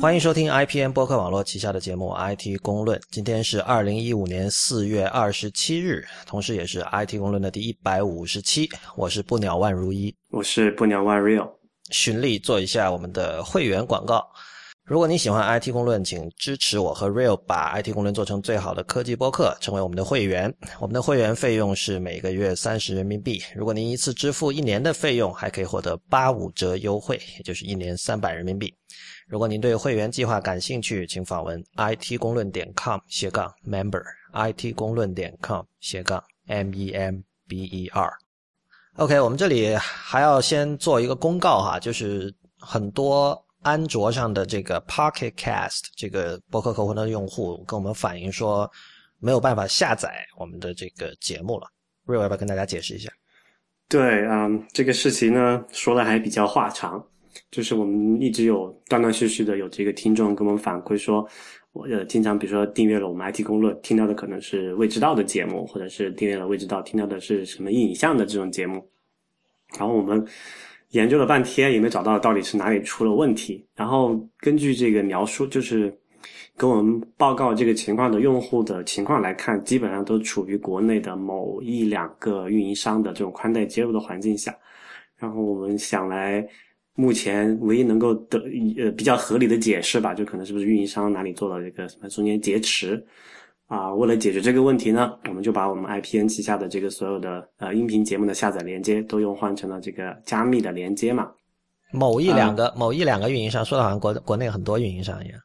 欢迎收听 IPN 播客网络旗下的节目《IT 公论》。今天是二零一五年四月二十七日，同时也是 IT 公论的第一百五十期。我是不鸟万如一，我是不鸟万 Real。循例做一下我们的会员广告。如果你喜欢 IT 公论，请支持我和 Real 把 IT 公论做成最好的科技播客，成为我们的会员。我们的会员费用是每个月三十人民币。如果您一次支付一年的费用，还可以获得八五折优惠，也就是一年三百人民币。如果您对会员计划感兴趣，请访问 it 公论点 com 斜杠 member，it 公论点 com 斜杠 m e m b e r。OK，我们这里还要先做一个公告哈，就是很多安卓上的这个 Pocket Cast 这个博客客户端的用户跟我们反映说，没有办法下载我们的这个节目了。Real 要不要跟大家解释一下？对啊，这个事情呢说的还比较话长。就是我们一直有断断续续的有这个听众跟我们反馈说，我呃经常比如说订阅了我们 IT 公论，听到的可能是未知道的节目，或者是订阅了未知道听到的是什么影像的这种节目。然后我们研究了半天，也没找到到底是哪里出了问题。然后根据这个描述，就是跟我们报告这个情况的用户的情况来看，基本上都处于国内的某一两个运营商的这种宽带接入的环境下。然后我们想来。目前唯一能够得呃比较合理的解释吧，就可能是不是运营商哪里做了这个什么中间劫持啊？为了解决这个问题呢，我们就把我们 IPN 旗下的这个所有的呃音频节目的下载连接都用换成了这个加密的连接嘛。某一两个某一两个运营商说的好像国国内很多运营商一样，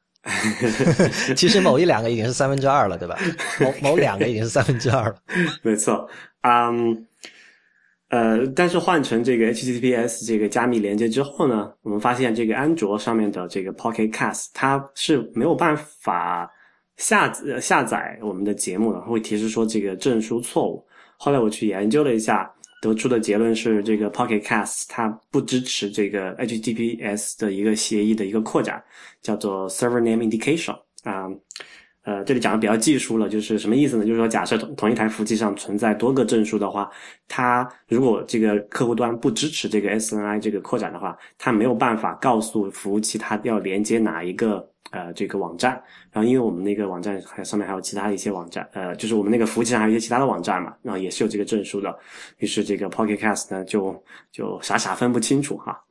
其实某一两个已经是三分之二了，对吧？某某两个已经是三分之二了，没错，嗯。呃，但是换成这个 HTTPS 这个加密连接之后呢，我们发现这个安卓上面的这个 Pocket Cast 它是没有办法下下载我们的节目的，会提示说这个证书错误。后来我去研究了一下，得出的结论是这个 Pocket Cast 它不支持这个 HTTPS 的一个协议的一个扩展，叫做 Server Name Indication 啊。呃这里讲的比较技术了，就是什么意思呢？就是说，假设同同一台服务器上存在多个证书的话，它如果这个客户端不支持这个 SNI 这个扩展的话，它没有办法告诉服务器它要连接哪一个呃这个网站。然后，因为我们那个网站还上面还有其他一些网站，呃，就是我们那个服务器上还有一些其他的网站嘛，然后也是有这个证书的。于是这个 Pocket Cast 呢，就就傻傻分不清楚哈。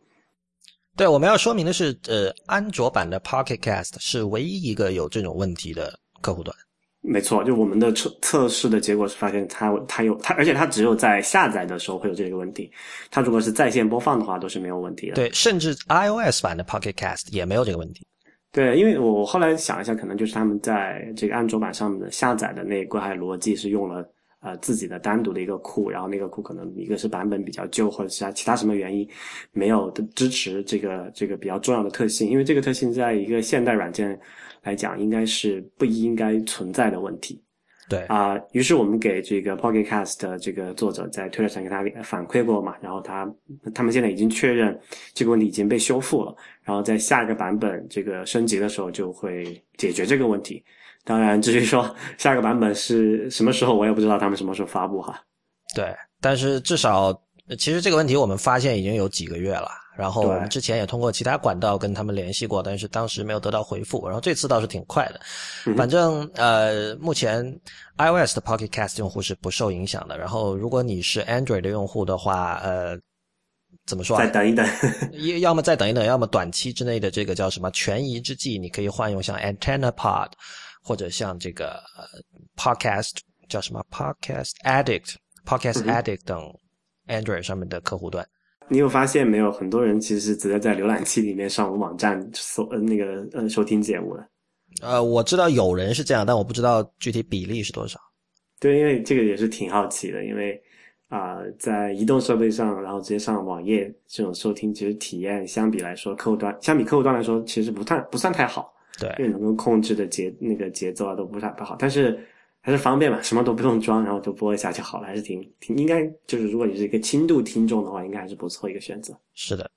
对，我们要说明的是，呃，安卓版的 Pocket Cast 是唯一一个有这种问题的。客户端，没错，就我们的测测试的结果是发现它它有它，而且它只有在下载的时候会有这个问题。它如果是在线播放的话，都是没有问题的。对，甚至 iOS 版的 Pocket Cast 也没有这个问题。对，因为我后来想一下，可能就是他们在这个安卓版上面的下载的那一块逻辑是用了呃自己的单独的一个库，然后那个库可能一个是版本比较旧，或者其他其他什么原因没有支持这个这个比较重要的特性。因为这个特性在一个现代软件。来讲，应该是不应该存在的问题。对啊，于是我们给这个 Pocket Cast 这个作者在推特上给他反馈过嘛，然后他他们现在已经确认这个问题已经被修复了，然后在下一个版本这个升级的时候就会解决这个问题。当然，至于说 下一个版本是什么时候，我也不知道他们什么时候发布哈。对，但是至少其实这个问题我们发现已经有几个月了。然后我们之前也通过其他管道跟他们联系过，但是当时没有得到回复。然后这次倒是挺快的，反正呃，目前 iOS 的 Pocket Cast 用户是不受影响的。然后如果你是 Android 的用户的话，呃，怎么说？再等一等，要要么再等一等，要么短期之内的这个叫什么权宜之计，你可以换用像 Antenna Pod 或者像这个 Podcast 叫什么 Podcast Addict、Podcast Addict 等 Android 上面的客户端。你有发现没有？很多人其实是直接在浏览器里面上网站搜呃那个呃收听节目了。呃，我知道有人是这样，但我不知道具体比例是多少。对，因为这个也是挺好奇的，因为啊，在移动设备上，然后直接上网页这种收听，其实体验相比来说，客户端相比客户端来说，其实不太不算太好。对，因为能够控制的节那个节奏啊都不太不好，但是。还是方便嘛，什么都不用装，然后就播一下就好了，还是挺挺应该就是如果你是一个轻度听众的话，应该还是不错一个选择。是的，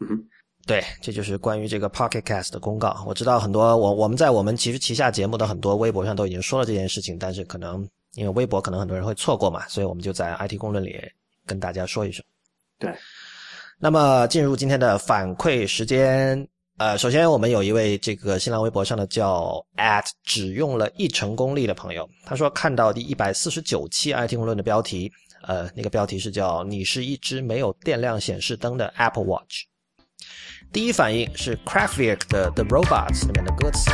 嗯，对，这就是关于这个 Pocket Cast 的公告。我知道很多我我们在我们其实旗下节目的很多微博上都已经说了这件事情，但是可能因为微博可能很多人会错过嘛，所以我们就在 IT 公论里跟大家说一声。对，那么进入今天的反馈时间。呃，首先我们有一位这个新浪微博上的叫 at 只用了一成功力的朋友，他说看到第一百四十九期 IT 公论的标题，呃，那个标题是叫“你是一只没有电量显示灯的 Apple Watch”，第一反应是 Kraftwerk 的 The Robots 里面的歌词。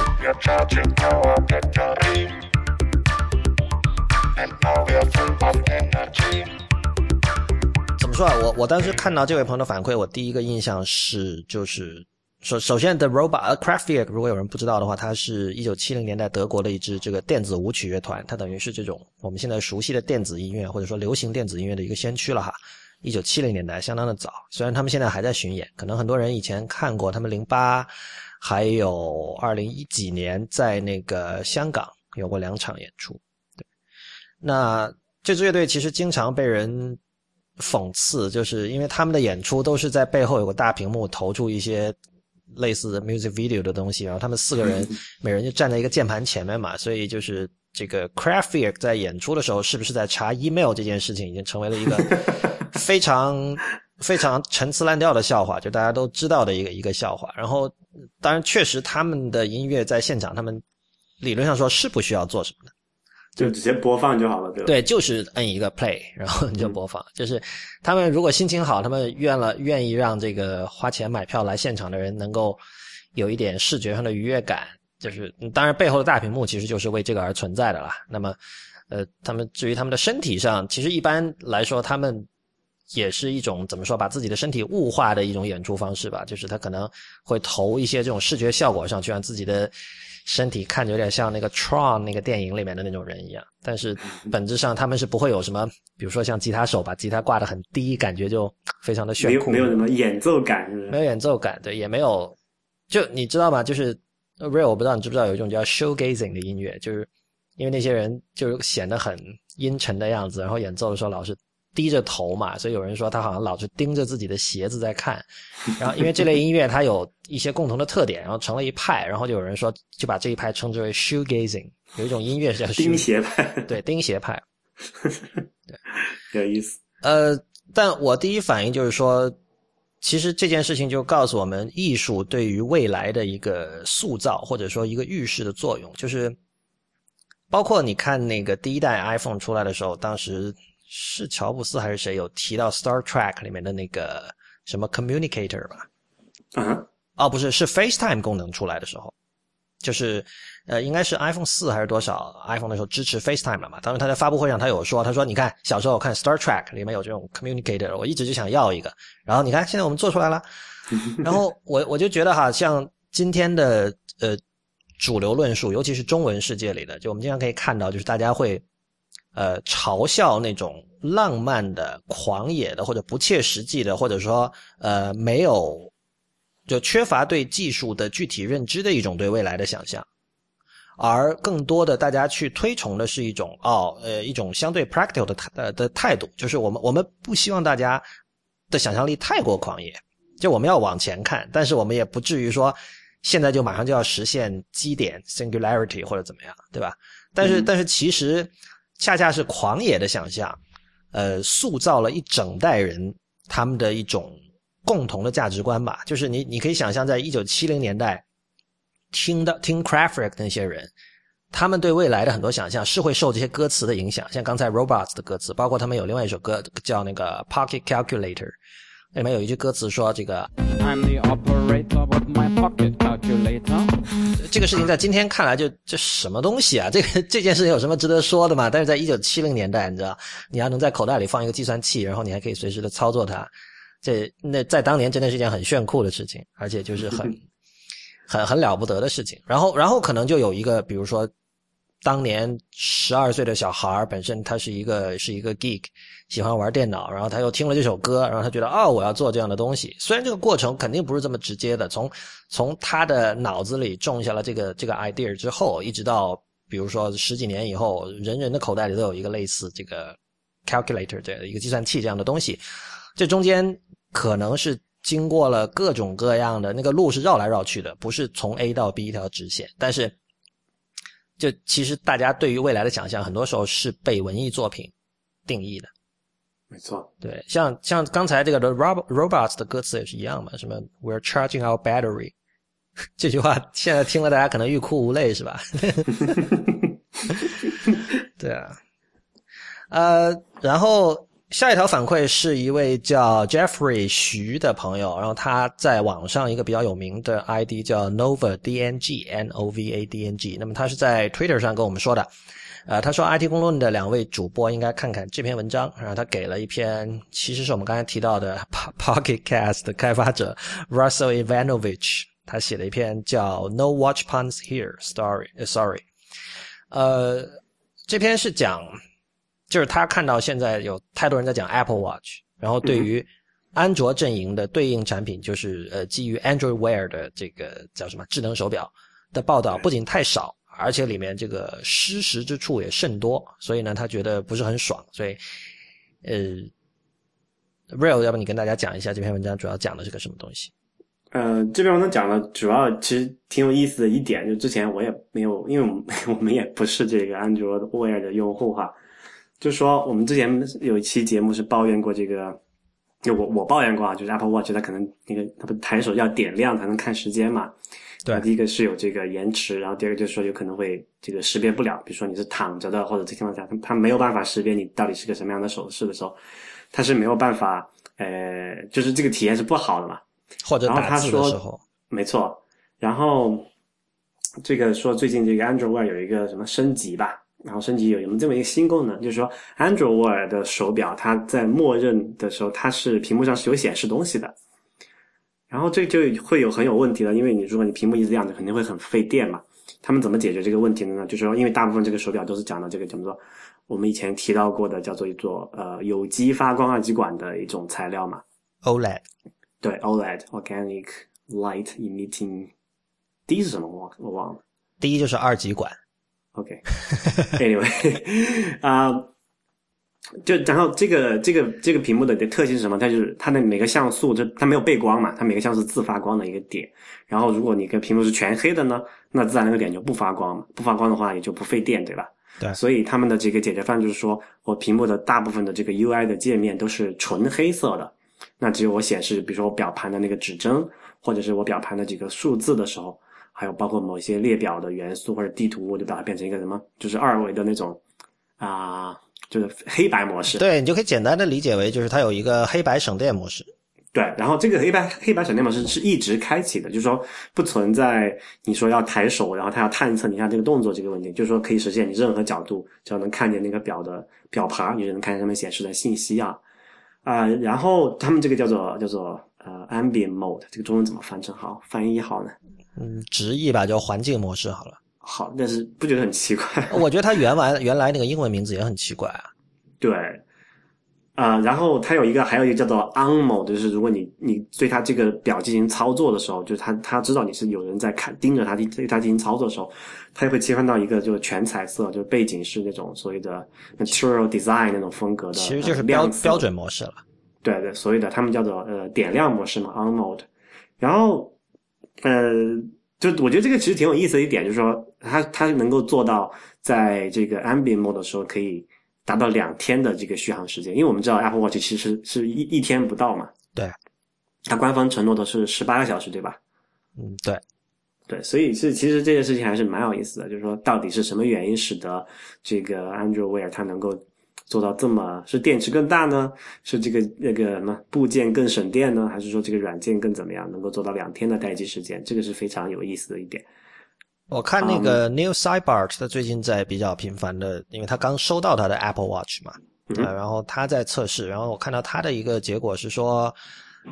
怎么说啊？我我当时看到这位朋友的反馈，我第一个印象是就是。首首先，The Robot c r a f t i e r 如果有人不知道的话，它是一九七零年代德国的一支这个电子舞曲乐团，它等于是这种我们现在熟悉的电子音乐或者说流行电子音乐的一个先驱了哈。一九七零年代相当的早，虽然他们现在还在巡演，可能很多人以前看过他们零八还有二零一几年在那个香港有过两场演出。对，那这支乐队其实经常被人讽刺，就是因为他们的演出都是在背后有个大屏幕投出一些。类似的 music video 的东西，然后他们四个人 每人就站在一个键盘前面嘛，所以就是这个 Kraftwerk 在演出的时候是不是在查 email 这件事情，已经成为了一个 非常非常陈词滥调的笑话，就大家都知道的一个一个笑话。然后，当然确实他们的音乐在现场，他们理论上说是不需要做什么的。就直接播放就好了，对吧？对，就是摁一个 play，然后你就播放。就是他们如果心情好，他们愿了愿意让这个花钱买票来现场的人能够有一点视觉上的愉悦感。就是当然背后的大屏幕其实就是为这个而存在的啦。那么，呃，他们至于他们的身体上，其实一般来说他们也是一种怎么说，把自己的身体物化的一种演出方式吧。就是他可能会投一些这种视觉效果上去，让自己的。身体看着有点像那个《Tron》那个电影里面的那种人一样，但是本质上他们是不会有什么，比如说像吉他手把吉他挂得很低，感觉就非常的炫酷，没有什么演奏感，没有演奏感，对，也没有，就你知道吗？就是 Real，我不知道你知不知道有一种叫 Showgazing 的音乐，就是因为那些人就显得很阴沉的样子，然后演奏的时候老是。低着头嘛，所以有人说他好像老是盯着自己的鞋子在看。然后因为这类音乐它有一些共同的特点，然后成了一派，然后就有人说就把这一派称之为 shoe gazing。有一种音乐是叫钉鞋派，对，钉鞋派。对，有意思。呃，但我第一反应就是说，其实这件事情就告诉我们，艺术对于未来的一个塑造或者说一个预示的作用，就是包括你看那个第一代 iPhone 出来的时候，当时。是乔布斯还是谁有提到 Star Trek 里面的那个什么 Communicator 吧？啊？哦，不是，是 FaceTime 功能出来的时候，就是呃，应该是 iPhone 四还是多少 iPhone 的时候支持 FaceTime 了嘛？当时他在发布会上他有说，他说你看小时候我看 Star Trek 里面有这种 Communicator，我一直就想要一个，然后你看现在我们做出来了，然后我我就觉得哈，像今天的呃主流论述，尤其是中文世界里的，就我们经常可以看到，就是大家会。呃，嘲笑那种浪漫的、狂野的，或者不切实际的，或者说呃没有就缺乏对技术的具体认知的一种对未来的想象，而更多的大家去推崇的是一种哦呃一种相对 practical 的呃的态度，就是我们我们不希望大家的想象力太过狂野，就我们要往前看，但是我们也不至于说现在就马上就要实现基点 singularity 或者怎么样，对吧？但是但是其实。恰恰是狂野的想象，呃，塑造了一整代人他们的一种共同的价值观吧。就是你，你可以想象，在一九七零年代，听到听 Kraftwerk 那些人，他们对未来的很多想象是会受这些歌词的影响。像刚才 Robots 的歌词，包括他们有另外一首歌叫那个 Pocket Calculator。里面有一句歌词说：“这个，这个事情在今天看来就这什么东西啊？这个这件事情有什么值得说的吗？但是在一九七零年代，你知道，你要能在口袋里放一个计算器，然后你还可以随时的操作它，这那在当年真的是一件很炫酷的事情，而且就是很 很很了不得的事情。然后然后可能就有一个，比如说。”当年十二岁的小孩本身他是一个是一个 geek，喜欢玩电脑，然后他又听了这首歌，然后他觉得哦，我要做这样的东西。虽然这个过程肯定不是这么直接的，从从他的脑子里种下了这个这个 idea 之后，一直到比如说十几年以后，人人的口袋里都有一个类似这个 calculator 的一个计算器这样的东西，这中间可能是经过了各种各样的那个路是绕来绕去的，不是从 A 到 B 一条直线，但是。就其实大家对于未来的想象，很多时候是被文艺作品定义的。没错，对，像像刚才这个 The Robots 的歌词也是一样嘛，什么 We're charging our battery 这句话现在听了，大家可能欲哭无泪，是吧？对啊，呃，然后下一条反馈是一位叫 Jeffrey 徐的朋友，然后他在网上一个比较有名的 ID 叫 Nova DNG N O V A D N G，那么他是在 Twitter 上跟我们说的。呃，他说 IT 公论的两位主播应该看看这篇文章，然后他给了一篇，其实是我们刚才提到的 Pocket Cast 的开发者 Russell Ivanovich，他写了一篇叫 No Watch Puns Here Story，Sorry，呃，这篇是讲，就是他看到现在有太多人在讲 Apple Watch，然后对于安卓阵营的对应产品，就是呃基于 Android Wear 的这个叫什么智能手表的报道不仅太少。而且里面这个失实之处也甚多，所以呢，他觉得不是很爽。所以，呃，Real，要不你跟大家讲一下这篇文章主要讲的是个什么东西？呃，这篇文章讲的主要其实挺有意思的一点，就之前我也没有，因为我们 也不是这个安卓 Wear 的用户哈。就说我们之前有一期节目是抱怨过这个，就我我抱怨过啊，就是 Apple Watch 它可能那个它不抬手要点亮才能看时间嘛。对，第一个是有这个延迟，然后第二个就是说有可能会这个识别不了，比如说你是躺着的或者这情况下，它它没有办法识别你到底是个什么样的手势的时候，它是没有办法，呃，就是这个体验是不好的嘛。或者打字的时候，没错。然后这个说最近这个 Android Wear 有一个什么升级吧，然后升级有有这么一个新功能，就是说 Android Wear 的手表它在默认的时候，它是屏幕上是有显示东西的。然后这就会有很有问题了，因为你如果你屏幕一直亮着，肯定会很费电嘛。他们怎么解决这个问题的呢？就是说，因为大部分这个手表都是讲的这个叫做我们以前提到过的，叫做一座呃有机发光二极管的一种材料嘛。OLED。对，OLED，Organic Light Emitting。第一是什么？我我忘了。第一就是二极管。OK。Anyway，啊。就然后这个这个这个屏幕的特性是什么？它就是它的每个像素，就它没有背光嘛，它每个像素自发光的一个点。然后如果你个屏幕是全黑的呢，那自然那个点就不发光嘛，不发光的话也就不费电，对吧？对。所以他们的这个解决方案就是说，我屏幕的大部分的这个 UI 的界面都是纯黑色的，那只有我显示，比如说我表盘的那个指针，或者是我表盘的几个数字的时候，还有包括某些列表的元素或者地图，我就把它变成一个什么，就是二维的那种啊。就是黑白模式，对你就可以简单的理解为，就是它有一个黑白省电模式。对，然后这个黑白黑白省电模式是一直开启的，就是说不存在你说要抬手，然后它要探测你看这个动作这个问题，就是说可以实现你任何角度只要能看见那个表的表盘，你就能看见上面显示的信息啊啊。然后他们这个叫做叫做呃 ambient mode，这个中文怎么翻成好翻译好呢？嗯，直译吧，叫环境模式好了。好，但是不觉得很奇怪？我觉得它原来原来那个英文名字也很奇怪啊。对，啊，然后它有一个，还有一个叫做 On Mode，就是如果你你对它这个表进行操作的时候，就是它它知道你是有人在看盯着它对它进行操作的时候，它就会切换到一个就是全彩色，就是背景是那种所谓的 Material Design 那种风格的，其实就是标标准模式了。对对，所谓的他们叫做呃点亮模式嘛，On Mode。然后呃。就我觉得这个其实挺有意思的一点，就是说它它能够做到在这个 ambient mode 的时候可以达到两天的这个续航时间，因为我们知道 Apple Watch 其实是一一天不到嘛。对，它官方承诺的是十八个小时，对吧？嗯，对，对，所以是其实这件事情还是蛮有意思的，就是说到底是什么原因使得这个 Android Wear 它能够。做到这么是电池更大呢？是这个那个什么部件更省电呢？还是说这个软件更怎么样，能够做到两天的待机时间？这个是非常有意思的一点。我看那个 Neil Cybart 他最近在比较频繁的，因为他刚收到他的 Apple Watch 嘛，啊，然后他在测试，然后我看到他的一个结果是说，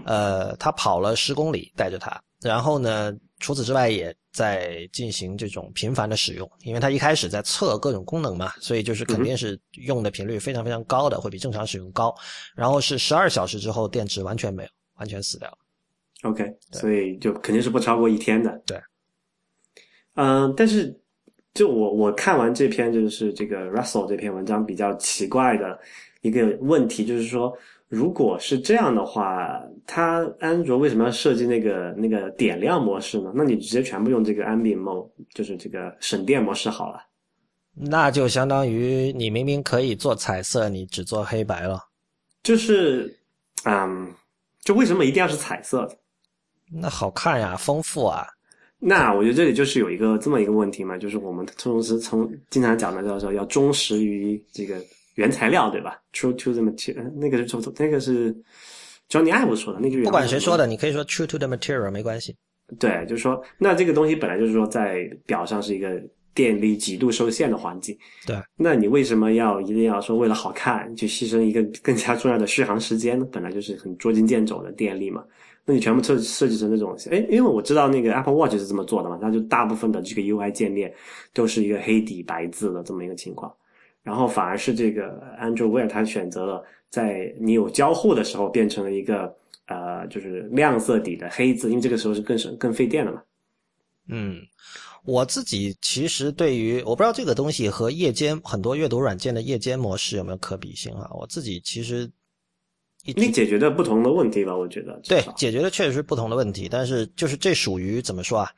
呃，他跑了十公里带着它，然后呢，除此之外也。在进行这种频繁的使用，因为它一开始在测各种功能嘛，所以就是肯定是用的频率非常非常高的，会比正常使用高。然后是十二小时之后电池完全没有，完全死掉了。OK，所以就肯定是不超过一天的。对，嗯，但是就我我看完这篇就是这个 Russell 这篇文章比较奇怪的一个问题，就是说。如果是这样的话，它安卓为什么要设计那个那个点亮模式呢？那你直接全部用这个 ambient mode，就是这个省电模式好了。那就相当于你明明可以做彩色，你只做黑白了。就是，嗯，就为什么一定要是彩色的？那好看呀，丰富啊。那我觉得这里就是有一个这么一个问题嘛，就是我们从是从经常讲的叫做要忠实于这个原材料，对吧？True to the material，那个是从那个是 Johnny Ive 说的那个。不管谁说的，你可以说 True to the material 没关系。对，就是说，那这个东西本来就是说在表上是一个电力极度受限的环境。对，那你为什么要一定要说为了好看去牺牲一个更加重要的续航时间呢？本来就是很捉襟见肘的电力嘛。那你全部设设计成那种，哎，因为我知道那个 Apple Watch 是这么做的嘛，它就大部分的这个 UI 界面都是一个黑底白字的这么一个情况，然后反而是这个 Android Wear 它选择了在你有交互的时候变成了一个呃，就是亮色底的黑字，因为这个时候是更省更费电的嘛。嗯，我自己其实对于我不知道这个东西和夜间很多阅读软件的夜间模式有没有可比性啊？我自己其实。你解决的不同的问题吧，我觉得对，解决的确实是不同的问题，但是就是这属于怎么说啊？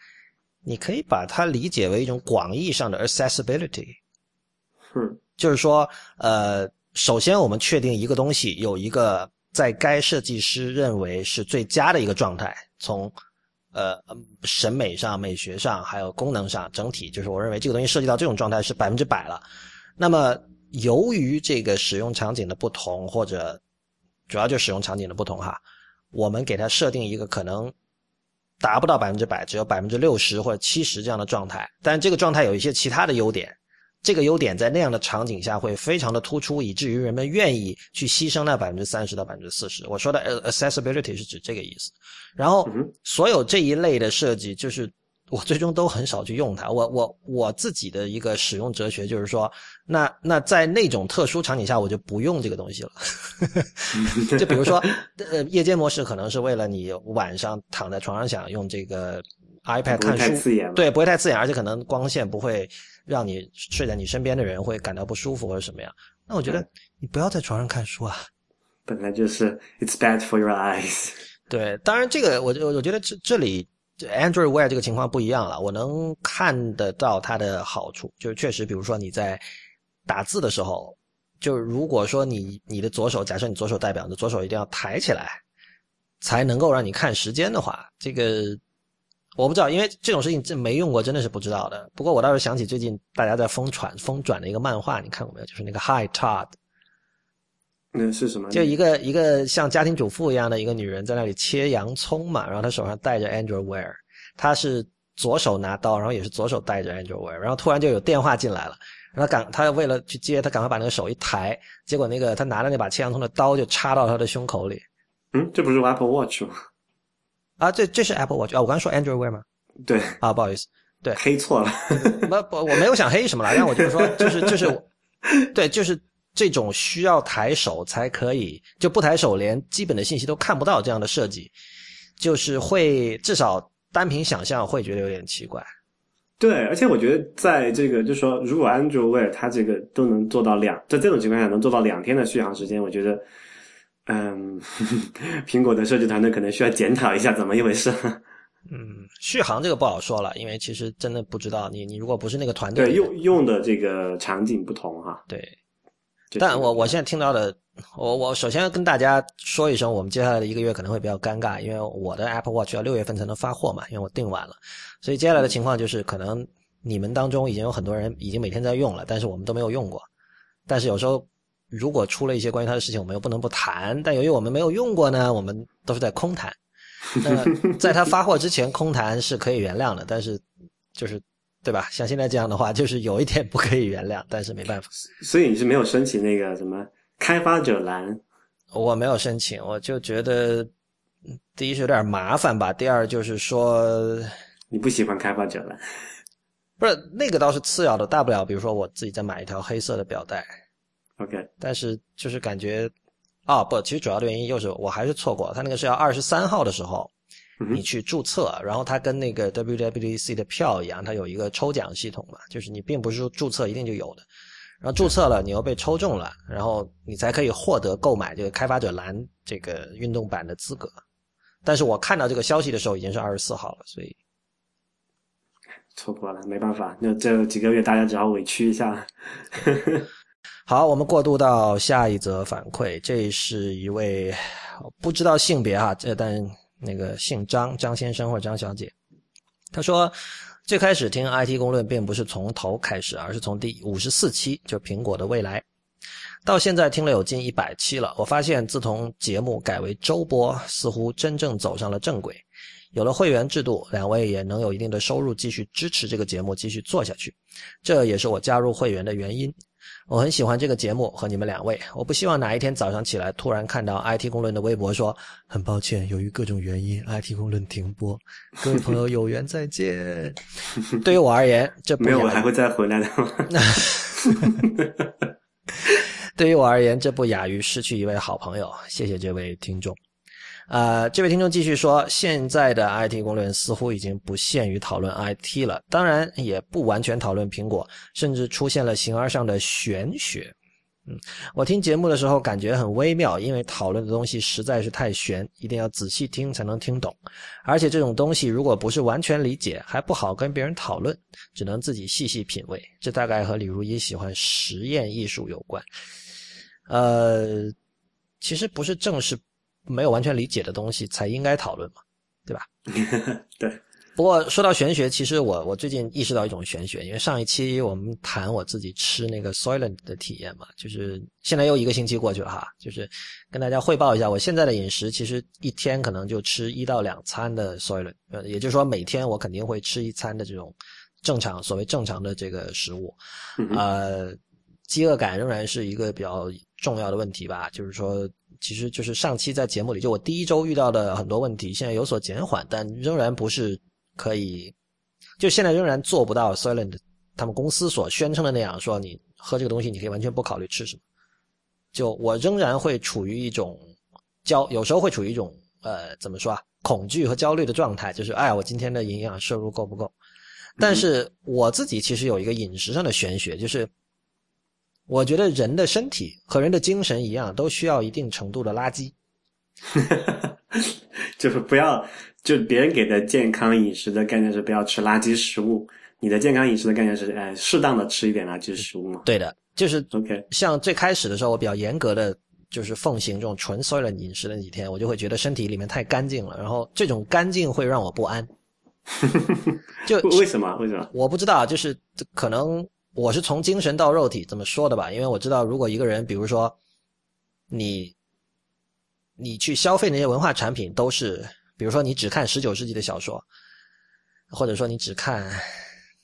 你可以把它理解为一种广义上的 accessibility。嗯，就是说，呃，首先我们确定一个东西有一个在该设计师认为是最佳的一个状态，从呃审美上、美学上，还有功能上，整体就是我认为这个东西设计到这种状态是百分之百了。那么由于这个使用场景的不同，或者主要就使用场景的不同哈，我们给它设定一个可能达不到百分之百，只有百分之六十或者七十这样的状态，但这个状态有一些其他的优点，这个优点在那样的场景下会非常的突出，以至于人们愿意去牺牲那百分之三十到百分之四十。我说的 accessibility 是指这个意思。然后所有这一类的设计就是。我最终都很少去用它。我我我自己的一个使用哲学就是说，那那在那种特殊场景下，我就不用这个东西了。就比如说，呃，夜间模式可能是为了你晚上躺在床上想用这个 iPad 看书，对，不会太刺眼，而且可能光线不会让你睡在你身边的人会感到不舒服或者什么样。那我觉得你不要在床上看书啊。本来就是 it's bad for your eyes。对，当然这个我我我觉得这这里。Android Wear 这个情况不一样了，我能看得到它的好处，就是确实，比如说你在打字的时候，就如果说你你的左手，假设你左手代表，你的左手一定要抬起来，才能够让你看时间的话，这个我不知道，因为这种事情这没用过，真的是不知道的。不过我倒是想起最近大家在疯传疯转的一个漫画，你看过没有？就是那个 Hi Todd。那是什么？就一个一个像家庭主妇一样的一个女人在那里切洋葱嘛，然后她手上戴着 Android Wear，她是左手拿刀，然后也是左手戴着 Android Wear，然后突然就有电话进来了，然后赶她为了去接，她赶快把那个手一抬，结果那个她拿着那把切洋葱的刀就插到她的胸口里。嗯，这不是 Apple Watch 吗？啊，这这是 Apple Watch 啊，我刚才说 Android Wear 吗？对，啊，不好意思，对，黑错了。不不，我没有想黑什么了，但我就是说，就是就是，对，就是。这种需要抬手才可以，就不抬手连基本的信息都看不到这样的设计，就是会至少单凭想象会觉得有点奇怪。对，而且我觉得在这个就是说，如果 Android Wear 它这个都能做到两，在这种情况下能做到两天的续航时间，我觉得，嗯，苹果的设计团队可能需要检讨一下怎么一回事。嗯，续航这个不好说了，因为其实真的不知道你你如果不是那个团队，对用用的这个场景不同哈。对。但我我现在听到的，我我首先跟大家说一声，我们接下来的一个月可能会比较尴尬，因为我的 Apple Watch 要六月份才能发货嘛，因为我订晚了，所以接下来的情况就是可能你们当中已经有很多人已经每天在用了，但是我们都没有用过。但是有时候如果出了一些关于他的事情，我们又不能不谈。但由于我们没有用过呢，我们都是在空谈。那 在他发货之前空谈是可以原谅的，但是就是。对吧？像现在这样的话，就是有一点不可以原谅，但是没办法。所以你是没有申请那个什么开发者栏？我没有申请，我就觉得第一是有点麻烦吧，第二就是说你不喜欢开发者栏。不是那个倒是次要的，大不了比如说我自己再买一条黑色的表带。OK，但是就是感觉啊不，其实主要的原因又是我还是错过，他那个是要二十三号的时候。你去注册，然后它跟那个 WWDC 的票一样，它有一个抽奖系统嘛，就是你并不是说注册一定就有的，然后注册了，你又被抽中了，然后你才可以获得购买这个开发者蓝这个运动版的资格。但是我看到这个消息的时候已经是二十四号了，所以错过了，没办法，那这几个月大家只好委屈一下。好，我们过渡到下一则反馈，这是一位不知道性别哈，这但。那个姓张张先生或者张小姐，他说，最开始听 IT 公论并不是从头开始，而是从第五十四期，就苹果的未来，到现在听了有近一百期了。我发现，自从节目改为周播，似乎真正走上了正轨。有了会员制度，两位也能有一定的收入，继续支持这个节目继续做下去。这也是我加入会员的原因。我很喜欢这个节目和你们两位。我不希望哪一天早上起来突然看到 IT 公论的微博说：“很抱歉，由于各种原因，IT 公论停播。”各位朋友，有缘再见。对于我而言，这没有我还会再回来的。对于我而言，这不亚于失去一位好朋友。谢谢这位听众。呃，这位听众继续说，现在的 IT 公论似乎已经不限于讨论 IT 了，当然也不完全讨论苹果，甚至出现了形而上的玄学。嗯，我听节目的时候感觉很微妙，因为讨论的东西实在是太玄，一定要仔细听才能听懂。而且这种东西如果不是完全理解，还不好跟别人讨论，只能自己细细品味。这大概和李如一喜欢实验艺术有关。呃，其实不是正式。没有完全理解的东西才应该讨论嘛，对吧？对。不过说到玄学，其实我我最近意识到一种玄学，因为上一期我们谈我自己吃那个 Soylent 的体验嘛，就是现在又一个星期过去了哈，就是跟大家汇报一下我现在的饮食，其实一天可能就吃一到两餐的 Soylent，呃，也就是说每天我肯定会吃一餐的这种正常所谓正常的这个食物，呃，饥饿感仍然是一个比较重要的问题吧，就是说。其实就是上期在节目里，就我第一周遇到的很多问题，现在有所减缓，但仍然不是可以，就现在仍然做不到 Silent 他们公司所宣称的那样，说你喝这个东西，你可以完全不考虑吃什么。就我仍然会处于一种焦，有时候会处于一种呃怎么说啊，恐惧和焦虑的状态，就是哎，我今天的营养摄入够不够？但是我自己其实有一个饮食上的玄学，就是。我觉得人的身体和人的精神一样，都需要一定程度的垃圾。就是不要，就别人给的健康饮食的概念是不要吃垃圾食物，你的健康饮食的概念是，哎，适当的吃一点垃圾食物嘛？对的，就是 OK。像最开始的时候，我比较严格的就是奉行这种纯 soy 的饮食的几天，我就会觉得身体里面太干净了，然后这种干净会让我不安。就为什么？为什么？我不知道，就是可能。我是从精神到肉体这么说的吧，因为我知道，如果一个人，比如说，你，你去消费那些文化产品，都是，比如说你只看十九世纪的小说，或者说你只看，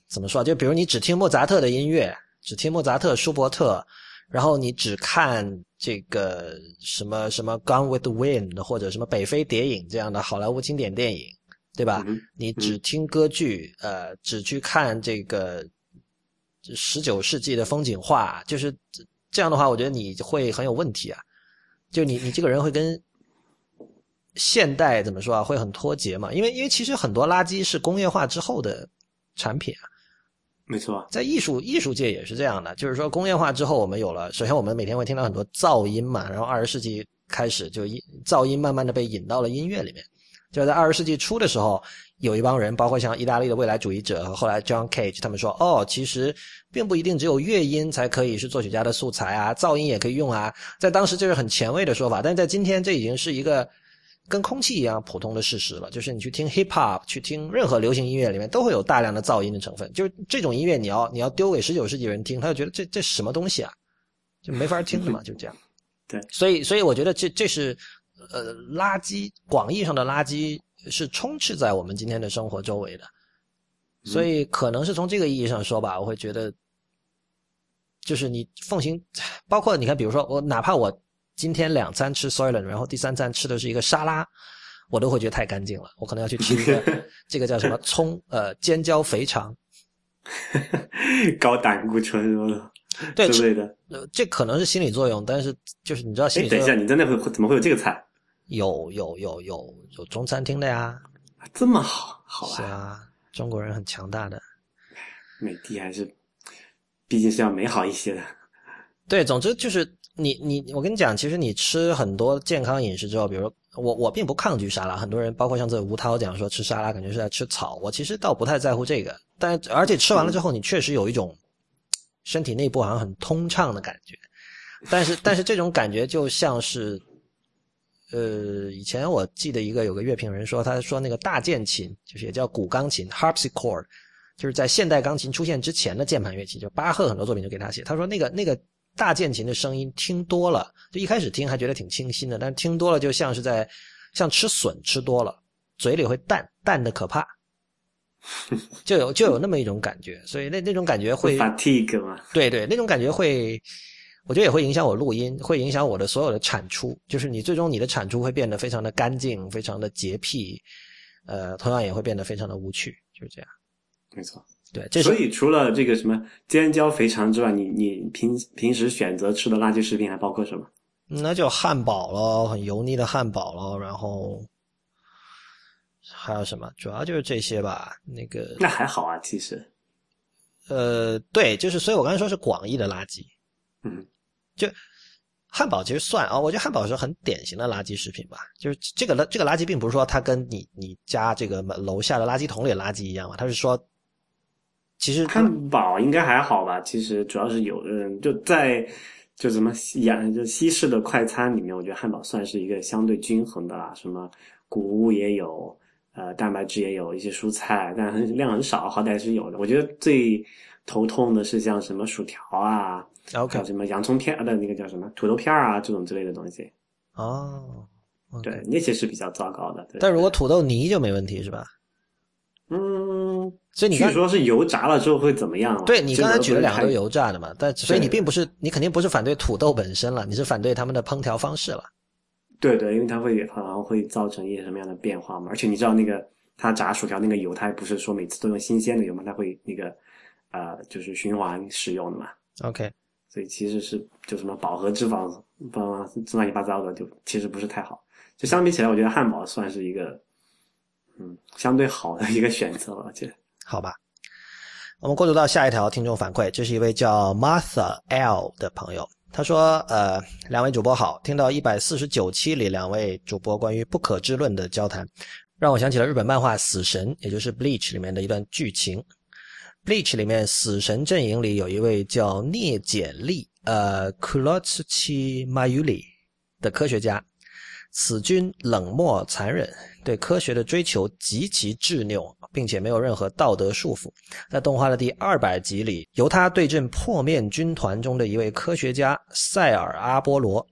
怎么说？就比如你只听莫扎特的音乐，只听莫扎特、舒伯特，然后你只看这个什么什么《Gone with the Wind》或者什么《北非谍影》这样的好莱坞经典电影，对吧？你只听歌剧，呃，只去看这个。十九世纪的风景画，就是这样的话，我觉得你会很有问题啊。就你，你这个人会跟现代怎么说啊？会很脱节嘛？因为，因为其实很多垃圾是工业化之后的产品啊。没错，在艺术艺术界也是这样的，就是说工业化之后，我们有了，首先我们每天会听到很多噪音嘛，然后二十世纪开始就音噪音慢慢的被引到了音乐里面。就在二十世纪初的时候，有一帮人，包括像意大利的未来主义者和后来 John Cage，他们说，哦，其实并不一定只有乐音才可以是作曲家的素材啊，噪音也可以用啊。在当时这是很前卫的说法，但是在今天这已经是一个跟空气一样普通的事实了。就是你去听 hip hop，去听任何流行音乐里面都会有大量的噪音的成分。就是这种音乐，你要你要丢给十九世纪人听，他就觉得这这什么东西啊，就没法听的嘛，就这样。对，所以所以我觉得这这是。呃，垃圾广义上的垃圾是充斥在我们今天的生活周围的，所以可能是从这个意义上说吧，我会觉得，就是你奉行，包括你看，比如说我哪怕我今天两餐吃 Soylent，然后第三餐吃的是一个沙拉，我都会觉得太干净了，我可能要去吃一个 这个叫什么葱呃尖椒肥肠，高胆固醇什么的。对之类的，呃，这可能是心理作用，但是就是你知道心理。等一下，你真的会怎么会有这个菜？有有有有有中餐厅的呀，这么好，好啊。是啊，中国人很强大的。美的还是，毕竟是要美好一些的。对，总之就是你你我跟你讲，其实你吃很多健康饮食之后，比如我我并不抗拒沙拉，很多人包括像这吴涛讲说吃沙拉感觉是在吃草，我其实倒不太在乎这个，但而且吃完了之后，你确实有一种。身体内部好像很通畅的感觉，但是但是这种感觉就像是，呃，以前我记得一个有个乐评人说，他说那个大键琴就是也叫古钢琴 （harpsichord），就是在现代钢琴出现之前的键盘乐器，就巴赫很多作品就给他写。他说那个那个大键琴的声音听多了，就一开始听还觉得挺清新的，但是听多了就像是在像吃笋吃多了，嘴里会淡淡的可怕，就有就有那么一种感觉，所以那那种感觉会 fatigue 嘛，对对，那种感觉会。我觉得也会影响我录音，会影响我的所有的产出。就是你最终你的产出会变得非常的干净，非常的洁癖，呃，同样也会变得非常的无趣，就是这样。没错，对，这所以除了这个什么尖椒肥肠之外，你你平平时选择吃的垃圾食品还包括什么？那就汉堡咯，很油腻的汉堡咯，然后还有什么？主要就是这些吧。那个那还好啊，其实。呃，对，就是所以我刚才说是广义的垃圾，嗯。就汉堡其实算啊，我觉得汉堡是很典型的垃圾食品吧。就是这个垃这个垃圾，并不是说它跟你你家这个楼下的垃圾桶里的垃圾一样嘛，它是说，其实汉堡应该还好吧。其实主要是有的人就在就什么西就西式的快餐里面，我觉得汉堡算是一个相对均衡的啦。什么谷物也有，呃，蛋白质也有一些蔬菜，但量很少，好歹是有的。我觉得最头痛的是像什么薯条啊。OK，什么洋葱片的那个叫什么土豆片啊，这种之类的东西。哦，对，那些是比较糟糕的。但如果土豆泥就没问题是吧？嗯，所以你据说是油炸了之后会怎么样？对你刚才举了两个都油炸的嘛，但所以你并不是，你肯定不是反对土豆本身了，你是反对他们的烹调方式了。对对，因为它会好像会造成一些什么样的变化嘛？而且你知道那个它炸薯条那个油，它不是说每次都用新鲜的油嘛？它会那个呃，就是循环使用的嘛。OK。所以其实是就什么饱和脂肪，不乱七八糟的，就其实不是太好。就相比起来，我觉得汉堡算是一个，嗯，相对好的一个选择了。我觉得好吧。我们过渡到下一条听众反馈，这是一位叫 Martha L 的朋友，他说：“呃，两位主播好，听到一百四十九期里两位主播关于不可知论的交谈，让我想起了日本漫画《死神》，也就是 Bleach 里面的一段剧情。” Bleach 里面死神阵营里有一位叫聂简利，呃，Kurotsuchi Mayuri 的科学家。此君冷漠残忍，对科学的追求极其执拗，并且没有任何道德束缚。在动画的第二百集里，由他对阵破面军团中的一位科学家塞尔阿波罗。